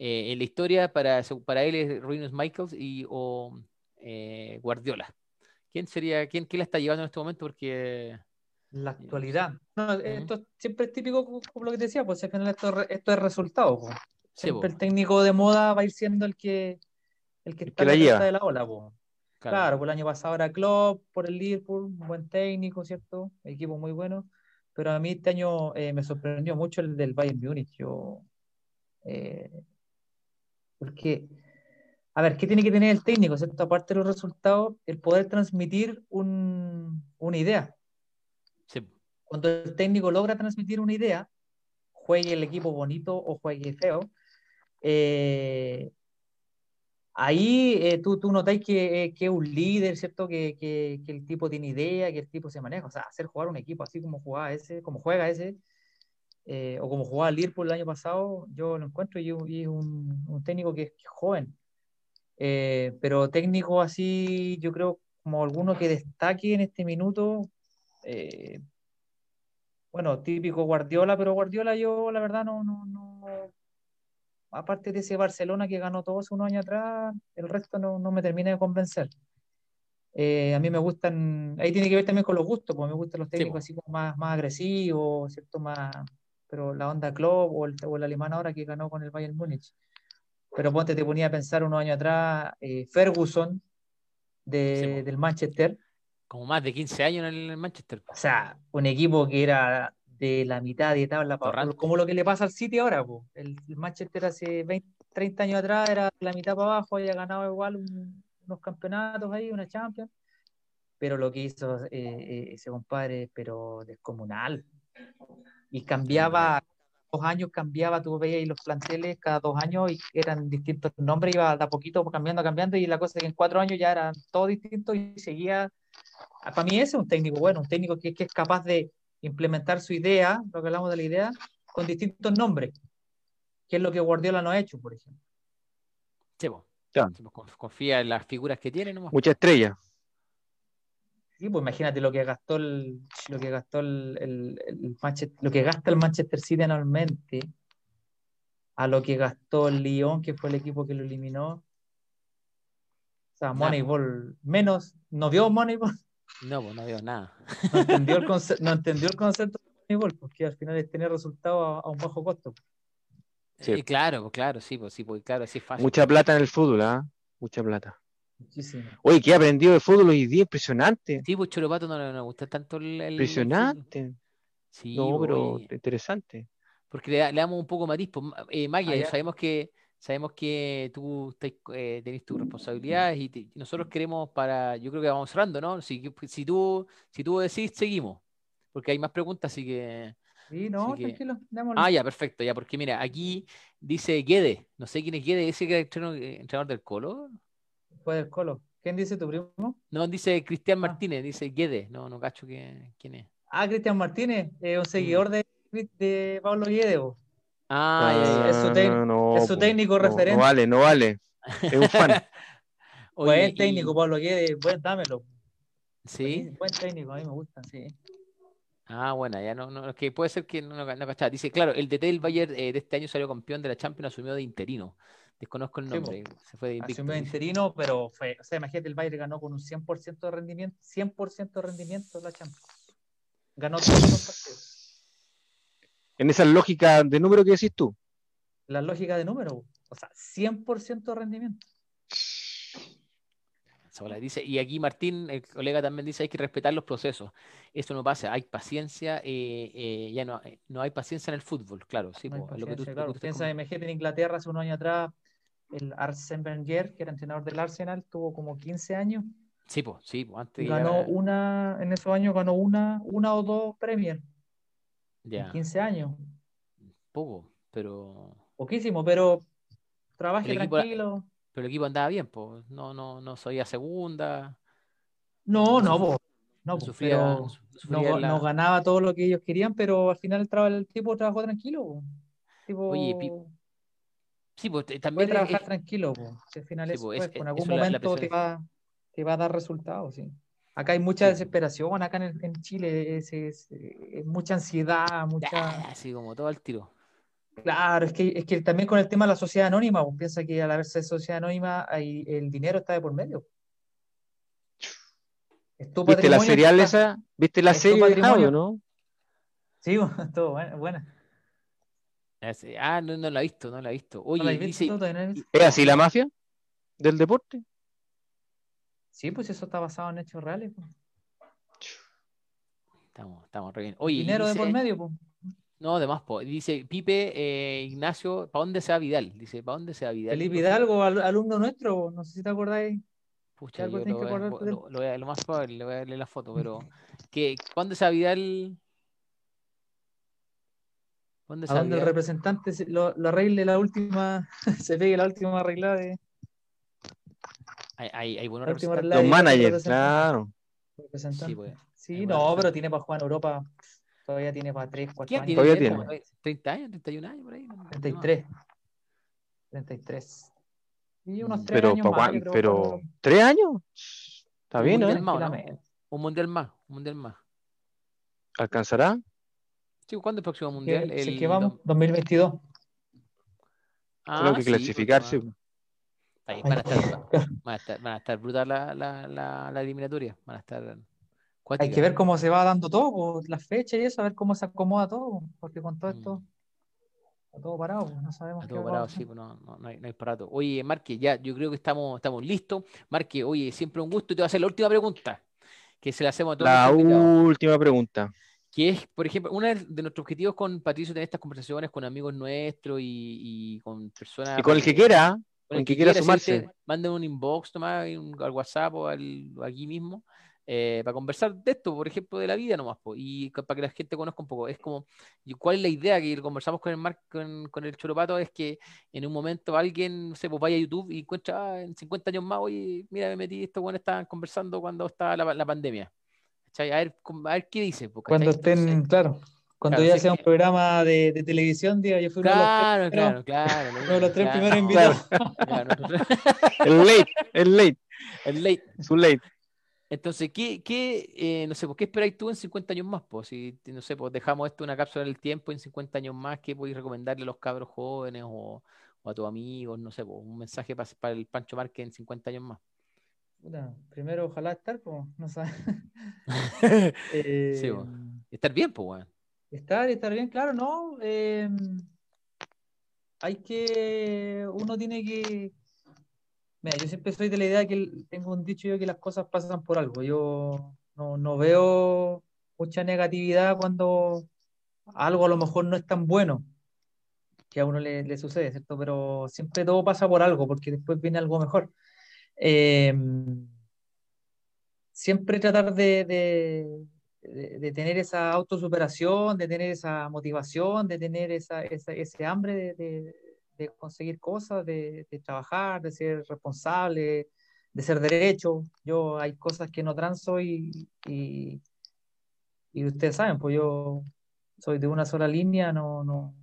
Eh, en la historia, para, para él es Rinus Michaels y o eh, Guardiola. ¿Quién sería, quién, quién la está llevando en este momento? Porque La actualidad. No, esto siempre es típico como lo que te decía, pues al final esto, esto es resultado. pues. Sí, Siempre po. el técnico de moda va a ir siendo el que el que El está que la en la lleva. de la ola, pues. claro, Claro, por el año pasado era Klopp, por el Liverpool, un buen técnico, ¿cierto? Equipo muy bueno. Pero a mí este año eh, me sorprendió mucho el del Bayern Múnich. Yo, eh, porque, a ver, ¿qué tiene que tener el técnico, ¿cierto? Aparte de los resultados, el poder transmitir un- una idea. sí, Cuando el técnico logra transmitir una idea, juegue el equipo bonito o juegue feo, eh, ahí eh, tú, tú notáis que, eh, que es un líder, ¿cierto? Que, que- que el tipo tiene idea, que el tipo se maneja. O sea, hacer jugar un equipo así como jugaba ese, como juega ese, eh, o como jugaba Liverpool el año pasado, yo lo encuentro y, y es un, un técnico que, es joven. Eh, pero técnico así, yo creo, como alguno que destaque en este minuto, eh, bueno, típico Guardiola, pero Guardiola yo la verdad no, no, no, aparte de ese Barcelona que ganó todo hace unos años atrás, el resto no, no me termina de convencer. Eh, a mí me gustan, ahí tiene que ver también con los gustos, porque me gustan los técnicos po. así como más, más agresivos, ¿cierto? Más, pero la onda Klopp o el, o el alemán ahora que ganó con el Bayern Múnich. Pero ponte, te ponía a pensar unos años atrás, eh, Ferguson de- Sí, del Manchester, como más de 15 años en el Manchester. o sea, un equipo que era de la mitad de tabla, pa- Torrante. como lo que le pasa al City ahora, po. El, el Manchester hace 20, 30 años atrás era la mitad para abajo, había ganado igual un- unos campeonatos ahí, una Champions, pero lo que hizo eh, eh, ese compadre, pero descomunal. Y cambiaba, dos años cambiaba, tú veías ahí los planteles cada dos años y eran distintos nombres, iba de a poquito cambiando, cambiando, y la cosa es que en cuatro años ya eran todos distintos y seguía Ah, para mí ese es un técnico bueno, un técnico que, que es capaz de implementar su idea, lo que hablamos de la idea, con distintos nombres, que es lo que Guardiola no ha hecho, por ejemplo. Sí, conf- Confía en las figuras que tiene, ¿no? Mucha estrella. Sí, pues imagínate lo que gastó el, lo que gastó el, el- el Manchester, lo que gasta el Manchester City anualmente, a lo que gastó el Lyon, que fue el equipo que lo eliminó. O sea. Moneyball, menos, no vio Moneyball, No, pues no veo nada. no entendió el, conce- no entendió el concepto de Moneyball, porque al final es tener resultados a, a un bajo costo. Sí. Eh, claro, pues claro, sí, pues sí, pues claro, así es fácil. Mucha plata en el fútbol, ¿ah? Mucha plata. Muchísimo. Oye, que he aprendido de fútbol hoy día, impresionante. Sí, pues Choropato no le no le gusta tanto el, el- el fútbol. Impresionante. Sí, No, pues, pero oye, interesante. porque le, da- le damos un poco matiz. Pues, eh, Maggie, Ah, sabemos que sabemos que tú eh, tenés tus responsabilidades y te- nosotros queremos para, yo creo que vamos cerrando, ¿no? Si, si tú si tú decís, seguimos, porque hay más preguntas, así que... Sí, no, que- tranquilo. Ah, ya, perfecto, ya, porque mira, aquí dice Guede, no sé quién es Guede, ese que era entrenador, eh, entrenador del Colo. Fue del Colo. ¿Quién dice tu primo? No, dice Cristian Ah. Martínez, dice Guede, no, no cacho que- quién es. Ah, Cristian Martínez, eh, un seguidor de, de Pablo Guedevo. Ah, ya. es su no, es su po, técnico no, referente. No vale, no vale. Es un fan. Oye, buen y- técnico, Pablo Guedes, buen, dámelo. Sí, Buen técnico, a mí me gustan, sí. Ah, bueno, ya no, no, que puede ser que no, no, cachaba. Dice, claro, el DT del Bayern eh, de este año salió campeón de la Champions, asumió de interino. Desconozco el nombre. se fue de interino, pero fue, o sea, imagínate, el Bayern ganó con un 100% de rendimiento, 100% de rendimiento la Champions. Ganó todos los partidos. En esa lógica de número que decís tú. La lógica de número, o sea, 100% de rendimiento. Dice, y aquí Martín, el colega también dice, hay que respetar los procesos. Eso no pasa, hay paciencia, eh, eh, ya no, eh, no hay paciencia en el fútbol, claro. Sí, lo que tú, claro. Piensa en en Inglaterra hace unos años atrás, el Arsene Wenger, que era entrenador del Arsenal, tuvo como 15 años. Sí, pues, sí, antes ganó una, en esos años ganó una, una o dos Premier. Ya. 15 años. Poco, pero. Poquísimo, pero trabaje tranquilo. Pero el equipo andaba bien, pues. No, no, no soy a segunda. No, no, no, no, no, ganaba todo lo que ellos querían, pero al final el, el tipo trabajó tranquilo. Tipo, Oye, sí, pues también. Puede trabajar tranquilo, al final eso, pues, en algún momento te, va, te va a dar resultados, sí. Acá hay mucha desesperación, acá en, Chile es, es, mucha ansiedad, mucha. Así como todo al tiro. Claro, es que, es que también con el tema de la sociedad anónima, pues piensa que al haberse sociedad anónima, ahí el dinero está de por medio. ¿Viste la serial esa? ¿Viste la serie de no? Sí, todo buena. Ah, no, no la he visto, no la he visto. Oye, dice... ¿es así la mafia del deporte? Sí, pues eso está basado en hechos reales. Pues. Estamos, estamos re bien. Oye, dinero de por medio, pues. No, además, dice Pipe eh, Ignacio, ¿para dónde se va Vidal? Dice, ¿para dónde se va Vidal? Felipe Hidalgo, alumno nuestro, no sé si te acordáis. Pucha, yo lo, voy a, lo, más probable, le voy a darle la foto, pero ¿qué, ¿dónde se va Vidal? ¿Dónde se va el representante lo, lo, arregle la última, se pegue la última arreglada de... Hay, hay, hay buenos representantes. Los managers, claro. Sí, pues, sí no, pero tiene para jugar en Europa Todavía tiene para 3, 4 años. Todavía tiene. 30 años, 31 años por ahí. 33. 33. Y unos 3 pero, años más, pero, ¿3 años? Está bien, ¿eh? Un mundial más, un mundial más. ¿Alcanzará? Sí, ¿cuándo es el próximo mundial? El, que vamos, 2022. Ah, Tengo que sí, clasificarse. Pues, ahí, van, a estar, van, a estar, van a estar brutal la, la, la, la eliminatoria. Van a estar hay que ver cómo se va dando todo, las fechas y eso, a ver cómo se acomoda todo, porque con todo esto mm. está todo parado, no sabemos. Está todo parado, sí, no, no, no, hay, no hay parado. Oye, Marque, ya, yo creo que estamos, estamos listos. Marque, oye, siempre un gusto. Y te voy a hacer la última pregunta, que se la hacemos a todos. La última pregunta. Que es, por ejemplo, uno de nuestros objetivos con Patricio tener estas conversaciones con amigos nuestros y, con personas. Y con el que quiera, con el que, quiera, sumarse. Manden un inbox, toma, al WhatsApp o al, aquí mismo eh, para conversar de esto, por ejemplo, de la vida nomás, y para que la gente conozca un poco. Es como, ¿cuál es la idea que conversamos con el Mar, con, el Choropato? Es que en un momento alguien, no sé, pues vaya a YouTube y encuentra ah, en 50 años más, oye, mira, me metí, esto bueno, estaban conversando cuando estaba la, pandemia. A ver, a ver qué dice. Cuando estén, claro. Cuando ya sea un programa de, televisión, diga, yo fui claro, uno de los tres, claro, claro, uno de los tres primeros invitados. el late, el late. El late. Su late. Entonces, ¿qué, qué eh, no sé, ¿qué esperáis tú en 50 años más? Pues, si, no sé, pues dejamos esto una cápsula del tiempo en 50 años más, ¿qué podéis recomendarle a los cabros jóvenes o, a tus amigos? No sé, pues, un mensaje para, para el Pancho Márquez en 50 años más. Primero, ojalá estar, pues, no sabes. sí, pues, estar bien, pues, bueno. Estar, estar bien, claro, ¿no? Eh, hay que, uno tiene que Mira, yo siempre soy de la idea que tengo un dicho yo que las cosas pasan por algo. Yo no, veo mucha negatividad cuando algo a lo mejor no es tan bueno que a uno le, sucede, ¿cierto? Pero siempre todo pasa por algo, porque después viene algo mejor. Em, siempre tratar de, tener esa autosuperación, de tener esa motivación, de tener esa, ese hambre de, de conseguir cosas, de, trabajar, de ser responsable, de ser derecho. Yo hay cosas que no transo y, y, ustedes saben, pues yo soy de una sola línea, no, no,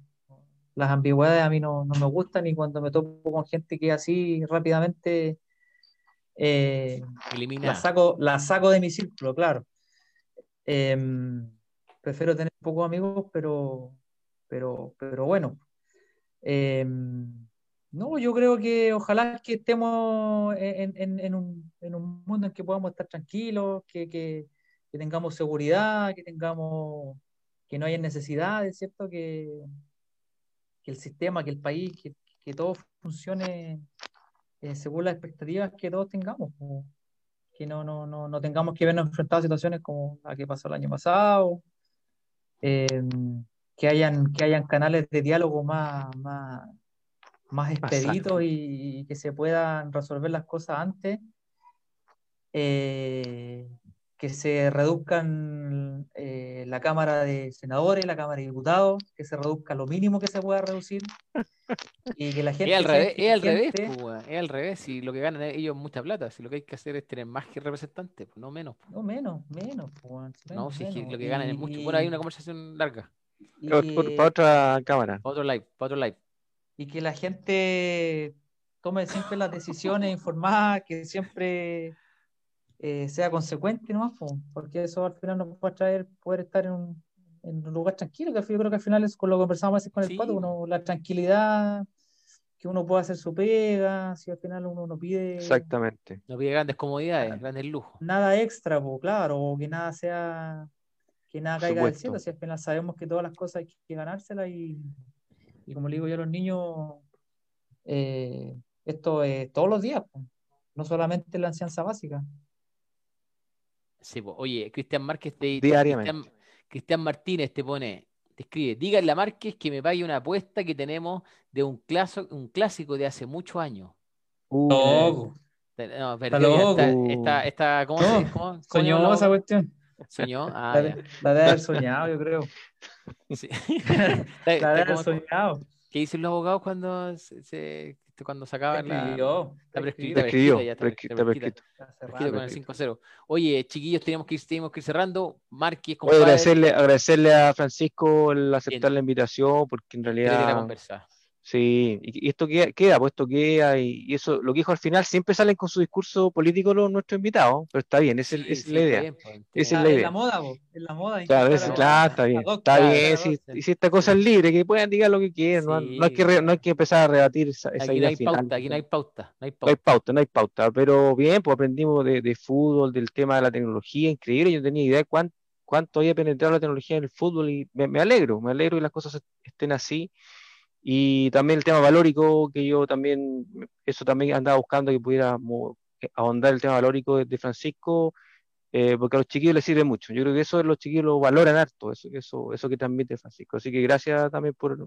las ambigüedades a mí no, me gustan y cuando me topo con gente que así rápidamente eh, la, saco, la saco de mi círculo, claro. Em, prefiero tener pocos amigos, pero, pero, pero bueno. Em, no, yo creo que ojalá que estemos en, un, mundo en que podamos estar tranquilos, que, tengamos seguridad, que tengamos, que no haya necesidades, ¿cierto? Que, que el sistema, que el país, que, todo funcione eh, según las expectativas que todos tengamos. Que no, no, no, no tengamos que vernos enfrentados a situaciones como la que pasó el año pasado. Em, que hayan, que hayan canales de diálogo más, más, más expeditos y, que se puedan resolver las cosas antes, eh, que se reduzcan eh, la Cámara de Senadores, la Cámara de Diputados, que se reduzca lo mínimo que se pueda reducir y que la gente... Es al revés, es al revés, pues, es al revés, si lo que ganan ellos es mucha plata, si lo que hay que hacer es tener más que representantes, pues, no menos. No, menos, menos. no, si lo que ganan es mucho. Bueno, hay una conversación larga. para otra cámara. Para otro live, para otro live y que la gente tome siempre las decisiones informadas, que siempre eh, sea consecuente nomás, porque eso al final nos va a traer poder estar en un, en un lugar tranquilo, que yo creo que al final es con lo que conversamos a con el pato, uno, la tranquilidad, que uno pueda hacer su pega, si al final uno no pide... Exactamente. No pide grandes comodidades, grandes lujos. Nada extra, pues claro, o que nada sea, que nada caiga del cielo, si al final sabemos que todas las cosas hay que ganárselas y y como le digo yo a los niños, eh, esto es todos los días, no solamente la enseñanza básica. Sí, oye, Cristian Márquez te Diariamente. Cristian, Martínez te pone, te escribe, díganle a Márquez que me pague una apuesta que tenemos de un, un clásico de hace muchos años. Uh, no, no, perdió, está, está, ¿cómo, se, cómo, soñó esa cuestión. Soñó. Ah, la, de, haber soñado, yo creo. Sí. la de haber soñado. ¿Qué dicen los abogados cuando se, cuando sacaban la, la prescrita? Prescribió, prescrito, con el 5-0. Oye, chiquillos, tenemos que, ir, tenemos que ir cerrando. Márquez, agradecerle, agradecerle a Francisco el aceptar la invitación, porque en realidad... Sí, y, esto queda, queda, pues esto queda, y, eso, lo que dijo al final, siempre salen con su discurso político los nuestros invitados, pero está bien, esa es, la idea. Pues, es la, idea. la moda, es la moda. Claro, claro, está bien, está bien, si, y si esta cosa es libre, que puedan decir lo que quieran, no, hay que no hay que empezar a rebatir esa, esa aquí idea no hay Pauta, aquí no hay pauta, no hay pauta. No hay pauta, no hay pauta, pero bien, pues aprendimos de, de fútbol, del tema de la tecnología, increíble, yo no tenía idea de cuánto, cuánto había penetrado la tecnología en el fútbol y me, me alegro, me alegro que las cosas estén así. Y también el tema valórico, que yo también, eso también andaba buscando que pudiera ahondar el tema valórico de, Francisco, eh, porque a los chiquillos les sirve mucho. Yo creo que eso los chiquillos lo valoran harto, eso, eso, eso que transmite Francisco. Así que gracias también por,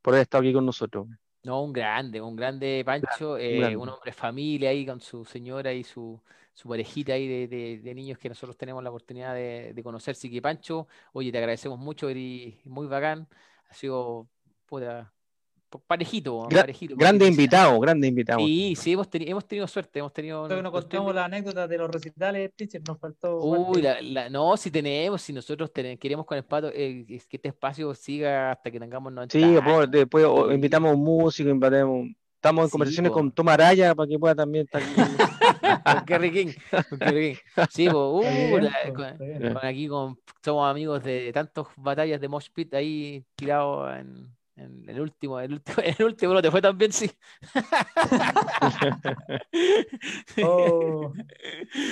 por haber estado aquí con nosotros. No, un grande, un grande Pancho, eh, un hombre familia ahí con su señora y su, su parejita ahí de, de, niños que nosotros tenemos la oportunidad de, de conocer. Así que Pancho, oye, te agradecemos mucho, eres muy bacán. Ha sido puta, parejito, parejito. Grande invitado, grande invitado. Sí, sí, hemos, hemos tenido suerte, hemos tenido... Creo que nos contamos la anécdota de los recitales, teacher, nos faltó... Uy, la, no, si tenemos, si nosotros queremos con el pato eh, que este espacio siga hasta que tengamos 90 Sí, después, invitamos a un músico, invitamos... Estamos en conversaciones con Toma Araya para que pueda también estar con Kerry King. Sí, uh, con, aquí con, somos amigos de tantas batallas de Mosh Pit ahí tirados en, en el último, el último, el último no te fue tan bien, sí. oh,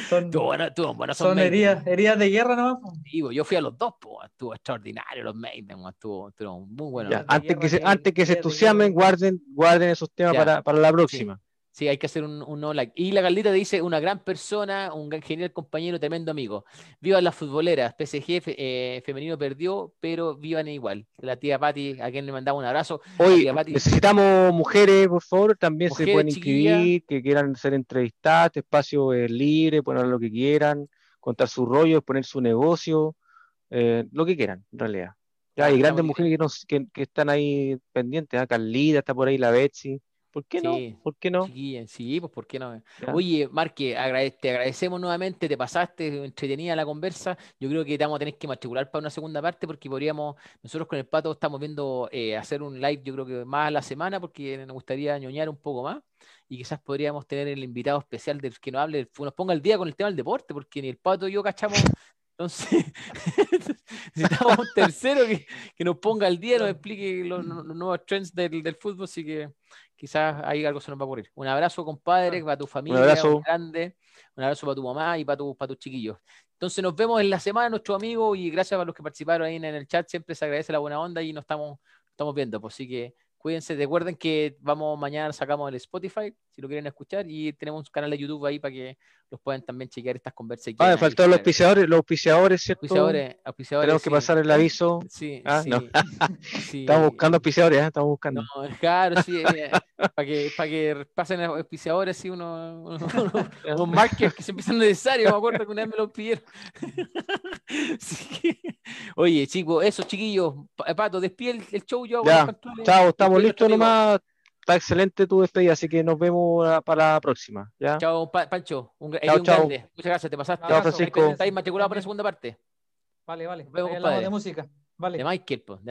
son, bueno, son heridas, heridas, de guerra nomás. Digo, yo fui a los dos, pues, estuvo extraordinario los Maiden, estuvo, estuvo muy bueno. antes, que se, antes que se entusiasmen, guarden, guarden esos temas para, para, la próxima. Sí, hay que hacer un, un no like. Y la Galdita dice, una gran persona, un genial compañero, tremendo amigo. Viva las futboleras, PSG eh, femenino perdió, pero vivan igual. La tía Patti, a quien le mandaba un abrazo. Hoy necesitamos mujeres, por favor, también se pueden inscribir, que quieran ser entrevistadas, este espacio es libre, poner lo que quieran, contar su rollo, poner su negocio, eh, lo que quieran, en realidad. Ya, hay grandes mujeres que, que, están ahí pendientes, ¿eh? Carlita está por ahí, la Betsy. ¿Por qué no? ¿Por qué no? Sí, pues ¿por qué no? Oye, Marque, te agradecemos nuevamente, te pasaste, entretenida la conversa. Yo creo que te vamos a tener que matricular para una segunda parte porque podríamos, nosotros con el Pato estamos viendo eh, hacer un live, yo creo que más a la semana porque nos gustaría ñoñar un poco más y quizás podríamos tener el invitado especial del que nos hable, nos ponga el día con el tema del deporte, porque ni el Pato y yo cachamos Entonces, necesitamos un tercero que, que, nos ponga al día, nos explique los, los nuevos trends del, del, fútbol, así que quizás ahí algo se nos va a ocurrir. Un abrazo, compadre, para tu familia, un abrazo grande, un abrazo para tu mamá y para, tu, para tus chiquillos. Entonces nos vemos en la semana, nuestro amigo, y gracias a los que participaron ahí en el chat, siempre se agradece la buena onda y nos estamos, estamos viendo, pues así que Cuídense, recuerden que vamos mañana sacamos el Spotify, si lo quieren escuchar, y tenemos un canal de YouTube ahí para que los puedan también chequear estas conversaciones. Ah, me faltaron los auspiciadores, los auspiciadores, ¿cierto? Auspiciadores, auspiciadores Tenemos que pasar el aviso. Sí, ah, sí, no. sí. Estamos buscando auspiciadores, ¿eh? estamos buscando. No, claro, sí, eh, para, que, para que pasen los auspiciadores, sí, unos, unos, unos markers que se empiezan necesarios, me acuerdo que una vez me los pidieron. sí. Oye, chicos, eso, chiquillos, Pato, despide el, el show yo. Ya, chao, estamos listos nomás está excelente tu despedida, así que nos vemos para la próxima. ¿ya? Chao, Pancho. Un, chao, chao. grande. Muchas gracias, te pasaste. Chao, Francisco. Estáis matriculado para la segunda parte. Vale, vale. Nos vemos, de música. Vale. De Michael, pues.